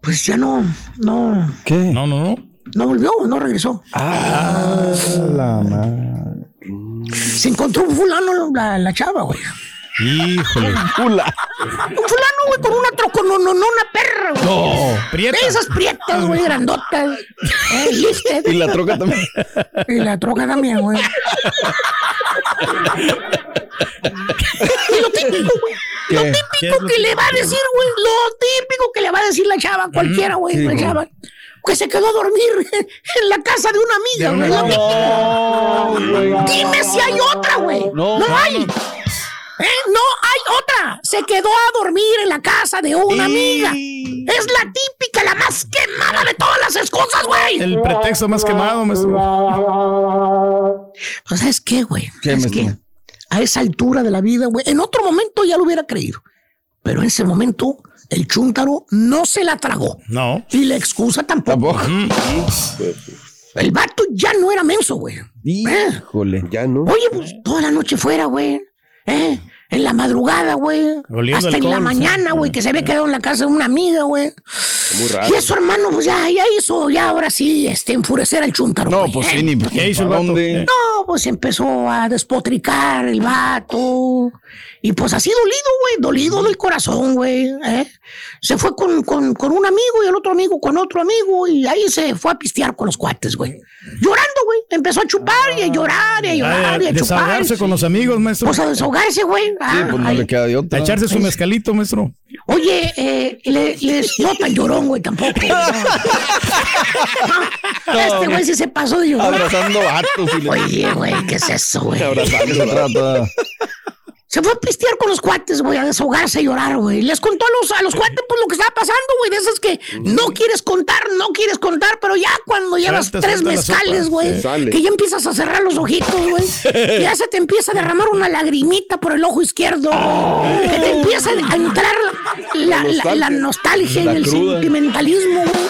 [SPEAKER 8] Pues ya no, no,
[SPEAKER 5] ¿Qué?
[SPEAKER 4] No, no, no.
[SPEAKER 8] no volvió, no regresó.
[SPEAKER 5] Ah, la
[SPEAKER 8] Se encontró un fulano, la, la chava, güey.
[SPEAKER 4] Híjole.
[SPEAKER 5] Pula.
[SPEAKER 8] Un fulano, güey, con una troco, no, no, no, una perra, güey.
[SPEAKER 4] No, prieta.
[SPEAKER 8] Esas prietas, güey, grandotas. Eh.
[SPEAKER 5] Y la troca también.
[SPEAKER 8] Y la troca también, güey. y lo típico, güey. Lo
[SPEAKER 5] ¿Qué?
[SPEAKER 4] ¿Qué
[SPEAKER 8] típico que le va a decir, güey. Lo típico que le va a decir la chava, a cualquiera, güey.
[SPEAKER 5] sí,
[SPEAKER 8] la
[SPEAKER 5] güey.
[SPEAKER 8] chava. Que se quedó a dormir en la casa de una amiga, güey. Lo típico. Dime si hay otra, güey.
[SPEAKER 5] No.
[SPEAKER 8] No, hay. ¿Eh? No hay otra. Se quedó a dormir en la casa de una amiga. Es la típica, la más quemada de todas las excusas, güey.
[SPEAKER 4] El pretexto más quemado, maestro.
[SPEAKER 8] Pues, ¿sabes qué, güey? A esa altura de la vida, güey. En otro momento ya lo hubiera creído. Pero en ese momento, el chúntaro no se la tragó.
[SPEAKER 4] No.
[SPEAKER 8] Y la excusa tampoco.
[SPEAKER 5] Tampoco.
[SPEAKER 8] El vato ya no era menso, güey. ¿Eh?
[SPEAKER 5] Híjole.
[SPEAKER 6] Ya no.
[SPEAKER 8] Oye, pues toda la noche fuera, güey. ¿Eh? En la madrugada, güey. Hasta en la mañana, güey, que se había quedado en la casa de una amiga, güey.
[SPEAKER 6] Muy raro.
[SPEAKER 8] Y eso, hermano, pues ya, ya hizo, ya ahora sí, este, enfurecer al chúntaro.
[SPEAKER 5] No, pues sí, ni
[SPEAKER 4] ¿Qué hizo el
[SPEAKER 5] ¿para
[SPEAKER 4] vato?
[SPEAKER 5] dónde?
[SPEAKER 8] No, pues empezó a despotricar el vato. Y pues así dolido, güey, dolido del corazón, güey. ¿eh? Se fue con, con, con un amigo y el otro amigo con otro amigo y ahí se fue a pistear con los cuates, güey. Llorando, güey. Empezó a chupar y a llorar y a llorar y a chupar.
[SPEAKER 4] desahogarse con los amigos, maestro.
[SPEAKER 8] Pues a desahogarse, güey.
[SPEAKER 5] Sí,
[SPEAKER 8] Ah,
[SPEAKER 5] pues no
[SPEAKER 8] ay.
[SPEAKER 5] le queda de
[SPEAKER 4] A
[SPEAKER 5] otra.
[SPEAKER 4] echarse su mezcalito, maestro.
[SPEAKER 8] Oye, eh, le, les- no tan llorón, güey, tampoco. No. Este güey sí se pasó de llorar.
[SPEAKER 5] Abrazando vatos y le...
[SPEAKER 8] Oye, güey, ¿qué es eso, güey?
[SPEAKER 5] ¿De qué se
[SPEAKER 8] fue a pistear con los cuates, güey, a desahogarse y llorar, güey. Les contó a los, a los cuates pues lo que estaba pasando, güey. De esas que no quieres contar, no quieres contar, pero ya cuando llevas tres mezcales, güey, que ya empiezas a cerrar los ojitos, güey. ya se te empieza a derramar una lagrimita por el ojo izquierdo. Que te empieza a entrar la, la- la- la nostalgia y el sentimentalismo, güey.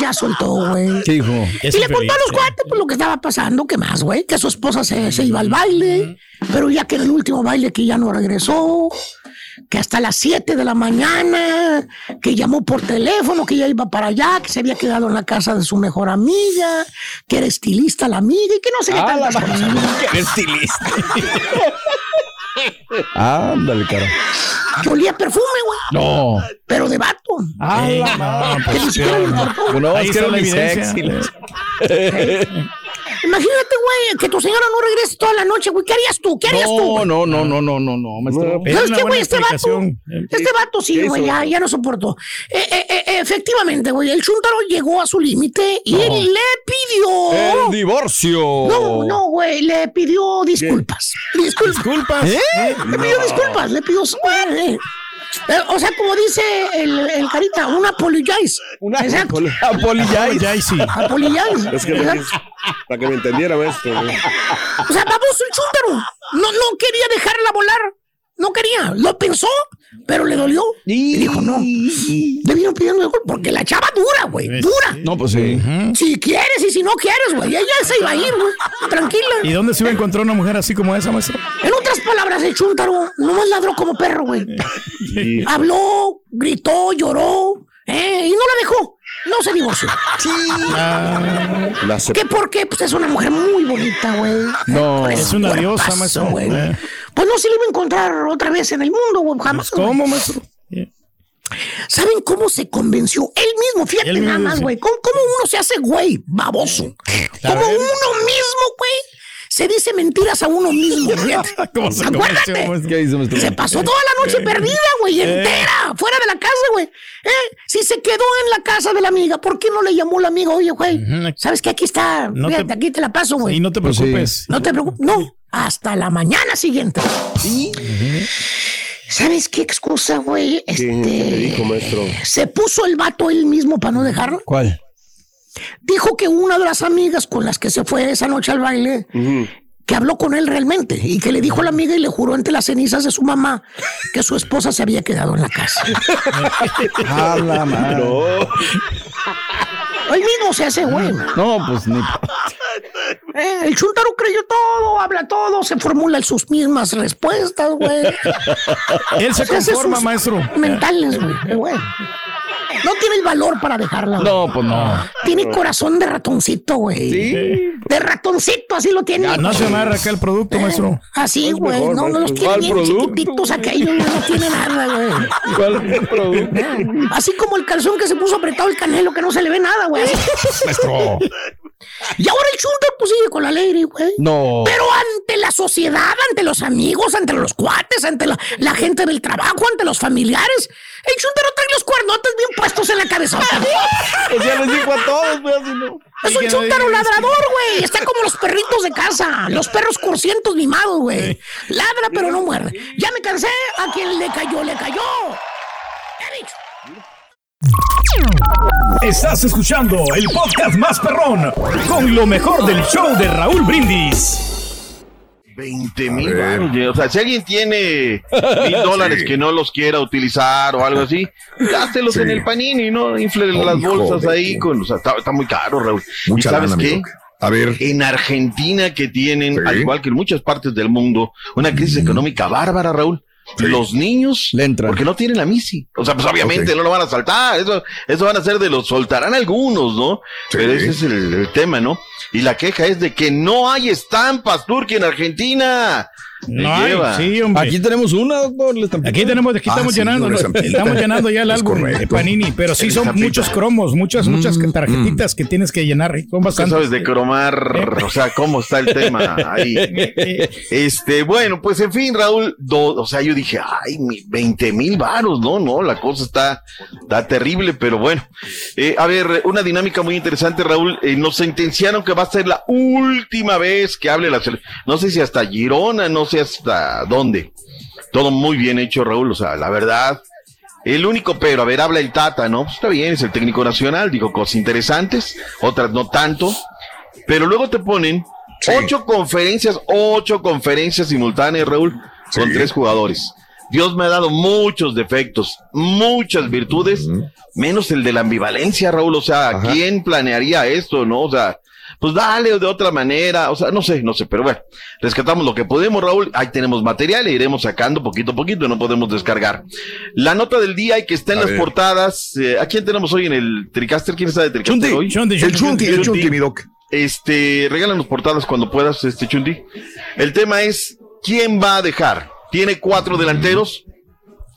[SPEAKER 8] Ya soltó, güey.
[SPEAKER 5] ¿Qué dijo?
[SPEAKER 4] Es
[SPEAKER 8] Y le contó a los cuates pues, lo que estaba pasando, ¿qué más, güey? Que su esposa se, se iba al baile, pero ya que era el último baile que ya no regresó, que hasta las 7 de la mañana, que llamó por teléfono, que ya iba para allá, que se había quedado en la casa de su mejor amiga, que era estilista la amiga y que no sé qué
[SPEAKER 5] Ah, la
[SPEAKER 8] tantas cosas.
[SPEAKER 5] que eres estilista. Ándale, cara.
[SPEAKER 8] Que olía perfume, güey,
[SPEAKER 5] No.
[SPEAKER 8] pero de vato.
[SPEAKER 4] Ey, no,
[SPEAKER 8] Que ni
[SPEAKER 4] pues,
[SPEAKER 8] siquiera le importó.
[SPEAKER 5] No,
[SPEAKER 4] Ahí
[SPEAKER 5] es
[SPEAKER 8] Imagínate, güey, que tu señora no regrese toda la noche, güey. ¿Qué harías tú? ¿Qué harías tú?
[SPEAKER 5] No,
[SPEAKER 8] güey?
[SPEAKER 5] no, no, no, no, no, no, maestro.
[SPEAKER 4] Es
[SPEAKER 8] ¿Sabes qué, güey? Este vato, este vato sí,
[SPEAKER 6] ¿Qué
[SPEAKER 8] güey, ya, ya no soportó. Eh, eh, eh, efectivamente, güey, el chúntaro llegó a su límite y él le pidió...
[SPEAKER 5] El divorcio.
[SPEAKER 8] No, no, güey, le pidió disculpas. Disculpas.
[SPEAKER 4] Disculpas.
[SPEAKER 5] ¿Eh?
[SPEAKER 8] Le pidió disculpas, le pidió... eh, eh, o sea, como dice el, el carita, un apologize.
[SPEAKER 5] Una
[SPEAKER 8] Exacto.
[SPEAKER 5] Apologize.
[SPEAKER 6] Es que me- para que me entendiera, maestro. güey.
[SPEAKER 8] O sea, baboso el chúntaro. No, no quería dejarla volar. No quería. Lo pensó, pero le dolió. Y dijo, no. Le vino pidiendo disculpas porque la chava dura, güey. Dura.
[SPEAKER 5] No, pues sí.
[SPEAKER 8] Si quieres y si no quieres, güey. Ella se iba a ir, güey. Tranquila.
[SPEAKER 4] ¿Y dónde se iba a encontrar una mujer así como esa, maestro?
[SPEAKER 8] En otras palabras, el chúntaro nomás ladró como perro, güey. Habló, gritó, lloró. ¿Eh? Y no la dejó. no se divorció.
[SPEAKER 1] La
[SPEAKER 8] ¿Qué por qué? Pues es una mujer muy bonita, güey.
[SPEAKER 4] No, es una diosa, maestro.
[SPEAKER 8] güey.
[SPEAKER 4] Eh.
[SPEAKER 8] Pues no se le iba a encontrar otra vez en el mundo, güey, jamás. güey.
[SPEAKER 4] ¿Cómo, maestro?
[SPEAKER 8] ¿Saben cómo se convenció? Él mismo, fíjate
[SPEAKER 4] Él mismo,
[SPEAKER 8] nada más,
[SPEAKER 4] sí.
[SPEAKER 8] güey. ¿Cómo, cómo uno se hace güey, baboso? Como uno mismo, güey, se dice mentiras a uno mismo.
[SPEAKER 4] ¿Cómo se
[SPEAKER 8] Acuérdate.
[SPEAKER 5] ¿Qué dice?
[SPEAKER 8] Se pasó toda la noche perdida, güey,
[SPEAKER 4] Eh.
[SPEAKER 8] entera, fuera de la casa, güey. ¿Eh? Si se quedó en la casa de la amiga, ¿por qué no le llamó la amiga? Oye, güey, ¿sabes que Aquí está,
[SPEAKER 4] No
[SPEAKER 8] fíjate,
[SPEAKER 4] te-
[SPEAKER 8] aquí te la paso, güey.
[SPEAKER 4] Y no te
[SPEAKER 5] Pues
[SPEAKER 4] preocupes.
[SPEAKER 8] No te preocupes, no, hasta la mañana siguiente. ¿Sabes qué excusa, güey?
[SPEAKER 6] ¿Qué
[SPEAKER 8] Este,
[SPEAKER 6] te dijo, maestro?
[SPEAKER 8] se puso el vato él mismo para no dejarlo.
[SPEAKER 5] ¿Cuál?
[SPEAKER 8] Dijo que una de las amigas con las que se fue esa noche al baile, que habló con él realmente y que le dijo a la amiga y le juró entre las cenizas de su mamá que su esposa se había quedado en la casa.
[SPEAKER 5] A la madre.
[SPEAKER 6] No.
[SPEAKER 8] Él mismo se hace güey.
[SPEAKER 5] No, pues ni.
[SPEAKER 8] Eh, el chuntaro creyó todo, habla todo, se formula sus mismas respuestas, güey.
[SPEAKER 4] Él se
[SPEAKER 8] hace
[SPEAKER 4] conforma,
[SPEAKER 8] sus
[SPEAKER 4] maestro.
[SPEAKER 8] Mentales, güey. No tiene el valor para dejarla. güey.
[SPEAKER 5] No, pues no.
[SPEAKER 8] Tiene corazón de ratoncito, güey. De ratoncito, así lo tiene.
[SPEAKER 4] No se amarra acá el producto, maestro.
[SPEAKER 8] Así, güey.
[SPEAKER 6] mejor,
[SPEAKER 8] No, no los tiene
[SPEAKER 5] ¿Cuál
[SPEAKER 8] bien
[SPEAKER 5] producto,
[SPEAKER 8] chiquititos aquellos, no tiene nada, güey.
[SPEAKER 5] ¿Cuál producto?
[SPEAKER 8] Así como el calzón que se puso apretado el canelo, que no se le ve nada, güey.
[SPEAKER 4] Maestro.
[SPEAKER 8] Y ahora el chunter, pues sigue con la lady, güey.
[SPEAKER 5] No.
[SPEAKER 8] Pero ante la sociedad, ante los amigos, ante los cuates, ante la, la gente del trabajo, ante los familiares, el chuntero trae los cuernotes bien puestos en la cabeza.
[SPEAKER 5] Pues ya les digo a todos, pues así no.
[SPEAKER 8] Es un
[SPEAKER 4] no
[SPEAKER 8] chuntaro ladrador, güey. Está como los perritos de casa. Los perros cursientos mimados, güey. Ladra, pero no muerde. Ya me cansé. A quien le cayó, le cayó. He dicho.
[SPEAKER 11] Estás escuchando el podcast más perrón con lo mejor del show de Raúl Brindis.
[SPEAKER 3] 20 mil O sea, si alguien tiene mil dólares que no los quiera utilizar o algo así, gástelos
[SPEAKER 1] Sí.
[SPEAKER 3] en el panini, ¿no? Infle las
[SPEAKER 1] hijo
[SPEAKER 3] bolsas ahí con. O sea, está, está muy caro, Raúl.
[SPEAKER 1] Mucha
[SPEAKER 3] ¿Y sabes
[SPEAKER 1] lana,
[SPEAKER 3] qué?
[SPEAKER 1] A ver.
[SPEAKER 3] En Argentina, que tienen,
[SPEAKER 1] Sí.
[SPEAKER 3] al igual que en muchas partes del mundo, una crisis económica bárbara, Raúl.
[SPEAKER 1] Sí.
[SPEAKER 3] Los niños,
[SPEAKER 5] Le entran.
[SPEAKER 3] porque no tienen la misi. O sea, pues obviamente no lo van a saltar. Eso, eso van a ser de los soltarán algunos, ¿no?
[SPEAKER 1] Sí.
[SPEAKER 3] Pero ese es el, el tema, ¿no? Y la queja es de que no hay estampas, Turquía, en Argentina.
[SPEAKER 4] No hay,
[SPEAKER 3] lleva.
[SPEAKER 4] sí, hombre.
[SPEAKER 5] Aquí tenemos una, doctor.
[SPEAKER 4] Aquí tenemos, aquí
[SPEAKER 1] Ah,
[SPEAKER 4] estamos
[SPEAKER 1] sí,
[SPEAKER 4] llenando, estamos llenando ya el
[SPEAKER 1] Es
[SPEAKER 4] álbum de. Panini, pero sí
[SPEAKER 3] El
[SPEAKER 4] son muchos cromos, muchas, muchas tarjetitas que tienes que llenar. Son
[SPEAKER 3] ¿Qué
[SPEAKER 4] bastantes.
[SPEAKER 3] sabes de cromar? O sea, ¿cómo está el tema ahí? Este, bueno, pues en fin, Raúl, do- o sea, yo dije, ay, mi 20 mil varos, no, no, la cosa está, está terrible, pero bueno. Eh, a ver, una dinámica muy interesante, Raúl, eh, nos sentenciaron que va a ser la última vez que hable la selección, no sé si hasta Girona, no sé hasta dónde. Todo muy bien hecho, Raúl, o sea, la verdad. El único pero, a ver, habla el Tata, ¿no? Pues está bien, es el técnico nacional, digo cosas interesantes, otras no tanto. Pero luego te ponen ocho conferencias, ocho conferencias simultáneas, Raúl, con tres jugadores. Dios me ha dado muchos defectos, muchas virtudes, menos el de la ambivalencia, Raúl. O sea, ¿quién planearía esto, no? O sea, pues dale de otra manera, o sea, no sé, no sé, pero bueno, rescatamos lo que podemos, Raúl. Ahí tenemos material e iremos sacando poquito a poquito, no podemos descargar. La nota del día y que está en
[SPEAKER 1] A
[SPEAKER 3] las
[SPEAKER 1] ver.
[SPEAKER 3] portadas. eh, ¿A quién tenemos hoy en el Tricaster? ¿Quién está de Tricaster hoy?
[SPEAKER 1] El Chunti, el Chunti, mi doc.
[SPEAKER 3] Este, regálanos portadas cuando puedas, este Chunti. El tema es, ¿quién va a dejar? Tiene cuatro delanteros.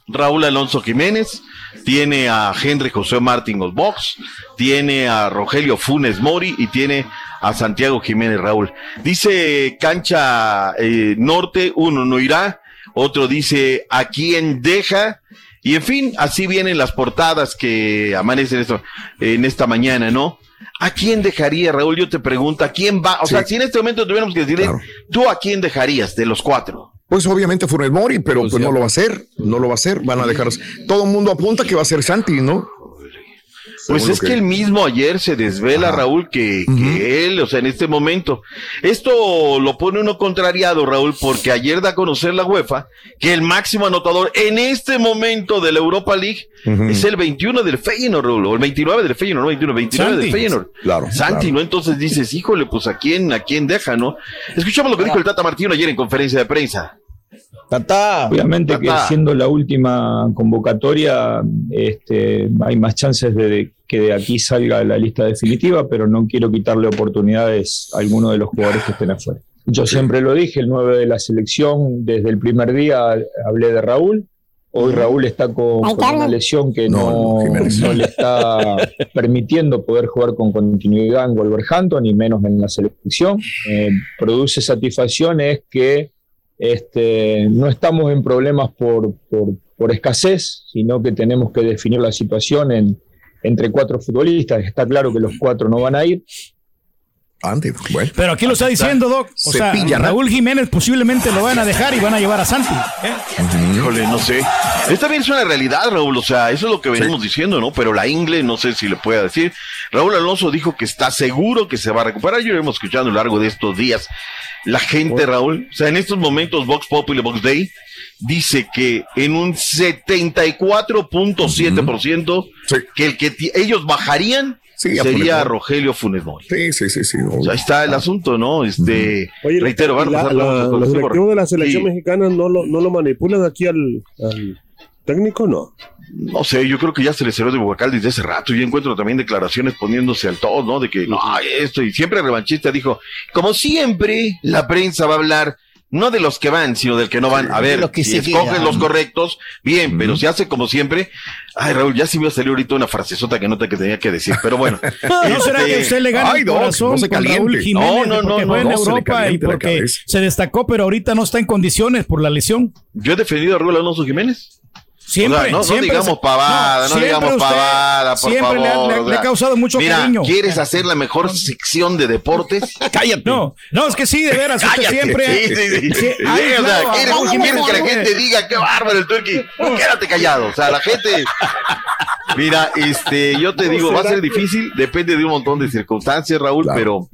[SPEAKER 3] Raúl Alonso Jiménez, tiene a Henry José Martín Osbox, tiene a Rogelio Funes Mori y tiene a Santiago Jiménez Raúl. Dice Cancha eh, Norte, uno no irá, otro dice a quién deja, y en fin, así vienen las portadas que amanecen esto, en esta mañana, ¿no? ¿A quién dejaría, Raúl? Yo te pregunto, ¿a quién va? O sea, si en este momento tuviéramos que decirle, ¿tú a quién dejarías de los cuatro?
[SPEAKER 1] Pues obviamente Funes Mori, pero pues, no lo va a hacer, no lo va a hacer, van a dejar. Todo el mundo apunta que va a ser Santi, ¿no?
[SPEAKER 3] Pues es
[SPEAKER 1] lo
[SPEAKER 3] que él mismo ayer se desvela, Raúl, que, que él, o sea, en este momento, esto lo pone uno contrariado, Raúl, porque ayer da a conocer la UEFA que el máximo anotador en este momento de la Europa League es el 21 del Feyenoord, Raúl, o el 29 del Feyenoord, no 21, 29 del
[SPEAKER 1] Santi.
[SPEAKER 3] Feyenoord.
[SPEAKER 1] Claro,
[SPEAKER 3] Santi,
[SPEAKER 1] claro.
[SPEAKER 3] ¿no? Entonces dices, híjole, pues a quién, a quién deja, ¿no? Escuchamos lo que dijo el Tata Martino ayer en conferencia de prensa.
[SPEAKER 5] Tata.
[SPEAKER 17] Obviamente que siendo la última convocatoria, este, hay más chances de, que de aquí salga la lista definitiva, pero no quiero quitarle oportunidades a alguno de los jugadores que estén afuera. Yo siempre lo dije, el 9 de la selección, desde el primer día hablé de Raúl. Hoy Raúl está con, con una lesión que no, no le está permitiendo poder jugar con continuidad en Wolverhampton y menos en la selección. Eh, produce satisfacción es que este, no estamos en problemas por, por, por escasez, sino que tenemos que definir la situación en, entre cuatro futbolistas. Está claro que los cuatro no van a ir.
[SPEAKER 1] Antes, bueno.
[SPEAKER 4] Pero aquí lo está diciendo, Doc. O sea,
[SPEAKER 1] Cepilla, ¿no?
[SPEAKER 4] Raúl Jiménez posiblemente lo van a dejar y van a llevar a Santi. ¿eh?
[SPEAKER 3] Híjole, no sé. Esta también es una realidad, Raúl. O sea, eso es lo que venimos diciendo, ¿no? Pero la Ingle, no sé si le pueda decir. Raúl Alonso dijo que está seguro que se va a recuperar. Yo lo hemos escuchado a lo largo de estos días. La gente, Raúl, o sea, en estos momentos, Vox Populi, Vox Day, dice que en un 74.7% que el que ellos bajarían
[SPEAKER 1] Sí,
[SPEAKER 3] sería. Rogelio Funes Mori.
[SPEAKER 1] Sí, sí, sí, sí.
[SPEAKER 3] O sea, ahí está el asunto, ¿no? Este,
[SPEAKER 6] Oye,
[SPEAKER 3] reitero, van a
[SPEAKER 6] la-
[SPEAKER 3] pasar
[SPEAKER 6] la-
[SPEAKER 3] todos
[SPEAKER 6] los directivos de la selección
[SPEAKER 3] Sí.
[SPEAKER 6] mexicana no lo, no lo manipulan aquí al, al técnico, no.
[SPEAKER 3] No sé, yo creo que ya se le cerró de vocal desde hace rato. Yo encuentro también declaraciones poniéndose al todo, ¿no? De que no, esto, y siempre el revanchista dijo, como siempre, la prensa va a hablar no de los que van, sino del que no van. A ver,
[SPEAKER 20] los que
[SPEAKER 3] si
[SPEAKER 20] se
[SPEAKER 3] escogen
[SPEAKER 20] quedan.
[SPEAKER 3] los correctos, bien, pero si hace como siempre. Ay, Raúl, ya sí me salió ahorita una frasezota que no te que tenía que decir, pero bueno.
[SPEAKER 4] ¿No será que usted le gana
[SPEAKER 3] Ay,
[SPEAKER 4] el corazón
[SPEAKER 3] no se
[SPEAKER 4] con
[SPEAKER 3] caliente.
[SPEAKER 4] Raúl Jiménez
[SPEAKER 3] No, no,
[SPEAKER 4] porque
[SPEAKER 3] no,
[SPEAKER 4] fue
[SPEAKER 3] no,
[SPEAKER 4] en
[SPEAKER 3] no se
[SPEAKER 4] Europa y porque se destacó, pero ahorita no está en condiciones por la lesión?
[SPEAKER 3] Yo he defendido a Raúl Alonso Jiménez.
[SPEAKER 4] Siempre,
[SPEAKER 3] O sea, no, digamos pavada, no, digamos
[SPEAKER 4] usted-
[SPEAKER 3] pavada, por
[SPEAKER 4] siempre le ha-
[SPEAKER 3] favor.
[SPEAKER 4] le ha- le causado mucho
[SPEAKER 3] mira,
[SPEAKER 4] cariño.
[SPEAKER 3] ¿Quieres hacer la mejor sección de deportes?
[SPEAKER 4] Cállate. No, no, es que sí, de veras, usted
[SPEAKER 3] Cállate.
[SPEAKER 4] siempre.
[SPEAKER 3] Sí, sí, sí.
[SPEAKER 4] Sí,
[SPEAKER 3] Sí,
[SPEAKER 4] ay,
[SPEAKER 3] o sea,
[SPEAKER 4] claro,
[SPEAKER 3] ¿quieres,
[SPEAKER 4] ay,
[SPEAKER 3] quieres que la gente diga qué bárbaro el turqui? Quédate callado. O sea, la gente. Mira, este, yo te digo, va a ser difícil, depende de un montón de circunstancias, Raúl, pero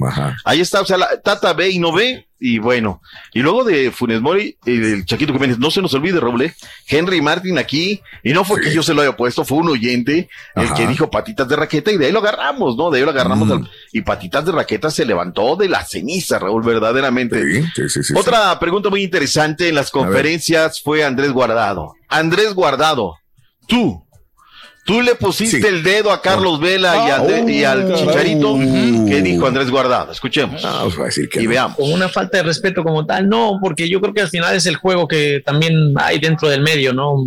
[SPEAKER 3] ahí está, o sea, la Tata ve y no ve, y bueno. Y luego de Funes Mori, el Chaquito Jiménez, no se nos olvide, Raúl, ¿eh? Henry Martin aquí, y no fue que yo se lo haya puesto, fue un oyente el que dijo patitas de raqueta, y de ahí lo agarramos, ¿no? De ahí lo agarramos, al- y patitas de raqueta se levantó de la ceniza, Raúl, verdaderamente. Otra pregunta muy interesante en las conferencias fue Andrés Guardado. Andrés Guardado, tú, tú le pusiste el dedo a Carlos Vela y, a y al
[SPEAKER 1] Oh.
[SPEAKER 3] Chicharito. ¿Qué dijo Andrés Guardado? Escuchemos. y veamos.
[SPEAKER 21] Con una falta de respeto como tal, no, porque yo creo que al final es el juego que también hay dentro del medio, ¿no?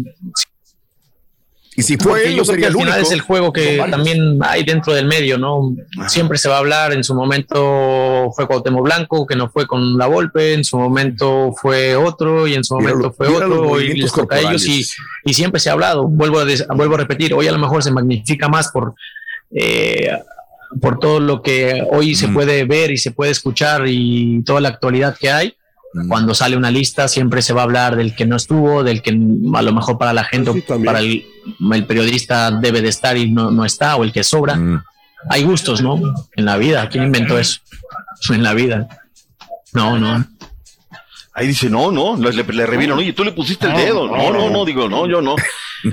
[SPEAKER 1] Y si
[SPEAKER 21] Porque
[SPEAKER 1] fue él,
[SPEAKER 21] yo
[SPEAKER 1] no
[SPEAKER 21] creo que al final
[SPEAKER 1] único.
[SPEAKER 21] es el juego que también hay dentro del medio, ¿no? Siempre se va a hablar, en su momento fue Cuauhtémoc Blanco, que no fue con la Volpe, en su momento fue otro y en su momento
[SPEAKER 1] lo-
[SPEAKER 21] fue otro y les toca a ellos. Y, y siempre se ha hablado. Vuelvo a, vuelvo a repetir, hoy a lo mejor se magnifica más por... eh, por todo lo que hoy se puede ver y se puede escuchar y toda la actualidad que hay, cuando sale una lista siempre se va a hablar del que no estuvo, del que a lo mejor para la gente, o para el, el periodista debe de estar y no, no está, o el que sobra. Hay gustos, ¿no? En la vida. ¿Quién inventó eso? En la vida. No, no.
[SPEAKER 3] Ahí dice, no, no, le, le, reviran, oye, tú le pusiste el
[SPEAKER 21] No,
[SPEAKER 3] dedo. No,
[SPEAKER 21] no,
[SPEAKER 3] no,
[SPEAKER 21] no.
[SPEAKER 3] no, digo, no, yo no.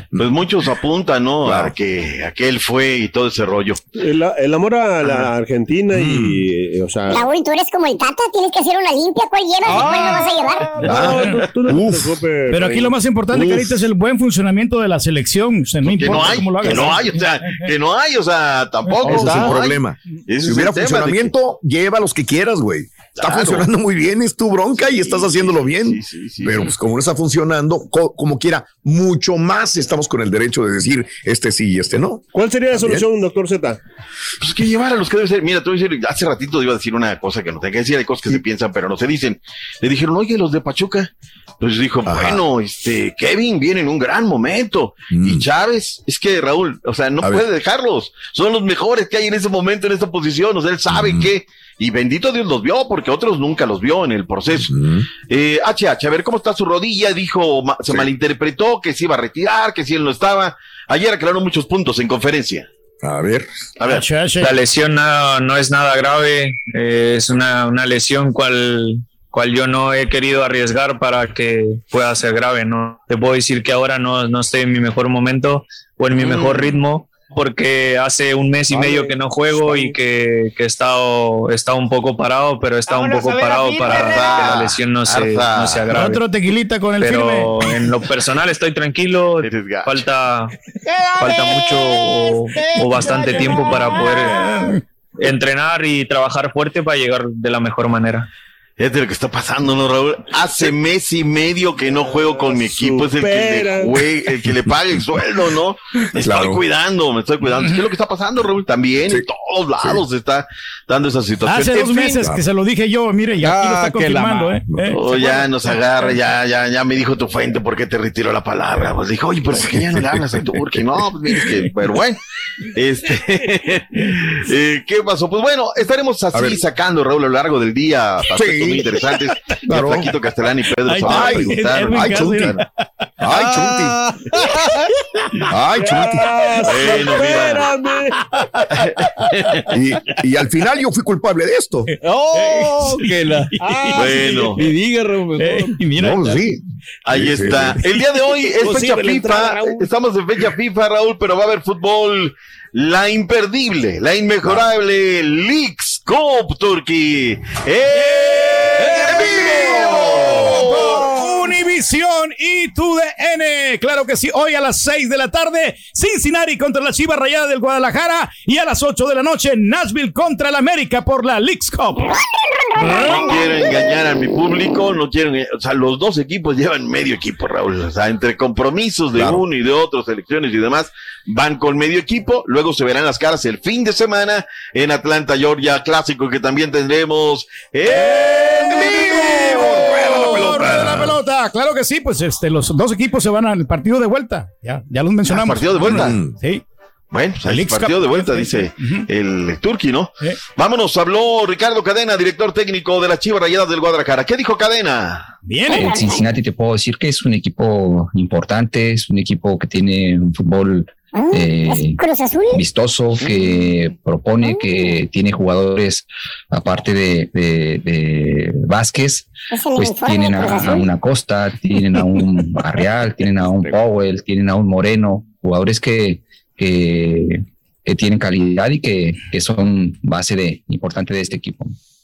[SPEAKER 3] Pues muchos apuntan, ¿no? A que aquel fue y todo ese rollo.
[SPEAKER 6] El, el amor a la Argentina y, eh, o sea...
[SPEAKER 7] Raúl, tú eres como el Tata, tienes que hacer una limpia. ¿Cuál llevas y cuál no vas a llevar?
[SPEAKER 6] No, tú no te preocupes,
[SPEAKER 4] Pero aquí lo más importante,
[SPEAKER 6] Uf.
[SPEAKER 4] Carita, es el buen funcionamiento de la selección. O sea, no
[SPEAKER 3] Que no hay,
[SPEAKER 4] cómo lo hagas.
[SPEAKER 3] que no hay, o sea, que no hay, o sea, tampoco.
[SPEAKER 1] Ese es el
[SPEAKER 3] no
[SPEAKER 1] problema. Si hubiera funcionamiento, lleva los que quieras, güey. Está
[SPEAKER 3] Claro.
[SPEAKER 1] funcionando muy bien, es tu bronca y estás haciéndolo bien. Pero pues como no está funcionando, co- como quiera, mucho más estamos con el derecho de decir este sí y este no.
[SPEAKER 6] ¿Cuál sería la solución, doctor Z?
[SPEAKER 3] Pues que llevar a los que debe ser. Mira, te voy a decir, hace ratito iba a decir una cosa que no tengo que decir, hay cosas que se piensan, pero no se dicen. Le dijeron, oye, los de Pachuca. Pues dijo, bueno, este, Kevin viene en un gran momento. Y Chávez, es que Raúl, o sea, no puede dejarlos. Son los mejores que hay en ese momento, en esta posición. O sea, él sabe que, y bendito Dios los vio, porque otros nunca los vio en el proceso. Eh, HH, a ver cómo está su rodilla, dijo, ma- se malinterpretó que se iba a retirar, que si él no estaba. Ayer aclararon muchos puntos en conferencia.
[SPEAKER 1] A ver.
[SPEAKER 3] A ver.
[SPEAKER 22] La lesión no, no es nada grave, eh, es una, una lesión cual, cual yo no he querido arriesgar para que pueda ser grave. No te puedo decir que ahora no, no estoy en mi mejor momento o en mi
[SPEAKER 3] Mm.
[SPEAKER 22] mejor ritmo. Porque hace un mes y medio que no juego y que, que he, estado, he estado un poco parado, pero he estado un poco parado para que la lesión no se, no se agrave.
[SPEAKER 4] Otro tequilita con el
[SPEAKER 22] Pero
[SPEAKER 4] firme.
[SPEAKER 22] en lo personal estoy tranquilo, falta, falta mucho o, o bastante tiempo para poder entrenar y trabajar fuerte para llegar de la mejor manera.
[SPEAKER 3] Es de lo que está pasando, ¿no, Raúl? Hace mes y medio que no juego con mi equipo. Es el que le, jue- el que le pague el sueldo, ¿no? Me estoy
[SPEAKER 1] Claro.
[SPEAKER 3] cuidando, me estoy cuidando. ¿Qué es lo que está pasando, Raúl? También en todos lados se está dando esa situación.
[SPEAKER 4] Hace dos
[SPEAKER 3] fin.
[SPEAKER 4] meses que se lo dije yo, mire, y aquí lo está
[SPEAKER 3] Ah, que la
[SPEAKER 4] confirmando,
[SPEAKER 3] ma-
[SPEAKER 4] ¿eh? ¿Eh?
[SPEAKER 3] Oh,
[SPEAKER 4] ¿Se
[SPEAKER 3] ya nos agarra, ya, ya, ya me dijo tu fuente por qué te retiró la palabra. Pues dijo, oye, pero es que ya no le hablas a Turki. No, pues mira, es que, pero bueno, este, eh, ¿qué pasó? Pues bueno, estaremos así sacando, Raúl, a lo largo del día aspectos Muy interesantes.
[SPEAKER 1] Claro.
[SPEAKER 3] Flaquito Castellán y Pedro
[SPEAKER 1] Ay, Chunti. Ay, Chunti. Ay, Chunti.
[SPEAKER 3] Bueno, mira.
[SPEAKER 1] Y, y al final yo fui culpable de esto.
[SPEAKER 5] ¡Oh! que la...
[SPEAKER 3] Bueno.
[SPEAKER 5] Y diga, Raúl,
[SPEAKER 4] mira.
[SPEAKER 1] No, sí.
[SPEAKER 3] Ahí
[SPEAKER 1] Sí,
[SPEAKER 3] está.
[SPEAKER 1] sí.
[SPEAKER 3] El día de hoy es fecha FIFA. Estamos en fecha FIFA, Raúl, pero va a haber fútbol. La imperdible, la inmejorable Leaks Cup Turkey. ¡En vivo!
[SPEAKER 4] Univisión y TUDN. Claro que sí, hoy a las 6 de la tarde, Cincinnati contra la Chivas Rayada del Guadalajara y a las 8 de la noche, Nashville contra el América por la Leagues Cup.
[SPEAKER 3] No quiero engañar a mi público, no quiero, o sea, los dos equipos llevan medio equipo, Raúl, o sea, entre compromisos de
[SPEAKER 1] Claro.
[SPEAKER 3] uno y de otro, selecciones y demás, van con medio equipo, luego se verán las caras el fin de semana en Atlanta, Georgia, clásico que también tendremos en vivo.
[SPEAKER 4] Pelota, claro que sí, pues este, los dos equipos se van al partido de vuelta. Ya, ya los mencionamos.
[SPEAKER 3] Partido de vuelta.
[SPEAKER 4] Sí.
[SPEAKER 3] Bueno, pues
[SPEAKER 4] El
[SPEAKER 3] partido de vuelta, dice el Turqui, ¿no? Vámonos, habló Ricardo Cadena, director técnico de las Chivas Rayadas del Guadalajara. ¿Qué dijo Cadena?
[SPEAKER 4] Viene.
[SPEAKER 23] El Cincinnati te puedo decir que es un equipo importante, es un equipo que tiene un fútbol eh,
[SPEAKER 7] Cruz Azul.
[SPEAKER 23] vistoso, que propone, que tiene jugadores, aparte de, de, de Vázquez, pues tienen a, a una Costa, tienen a un Arreal, tienen a un Powell, tienen a un Moreno, jugadores que, que, que tienen calidad y que, que son base de, importante de este equipo.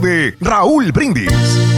[SPEAKER 1] de Raúl Brindis.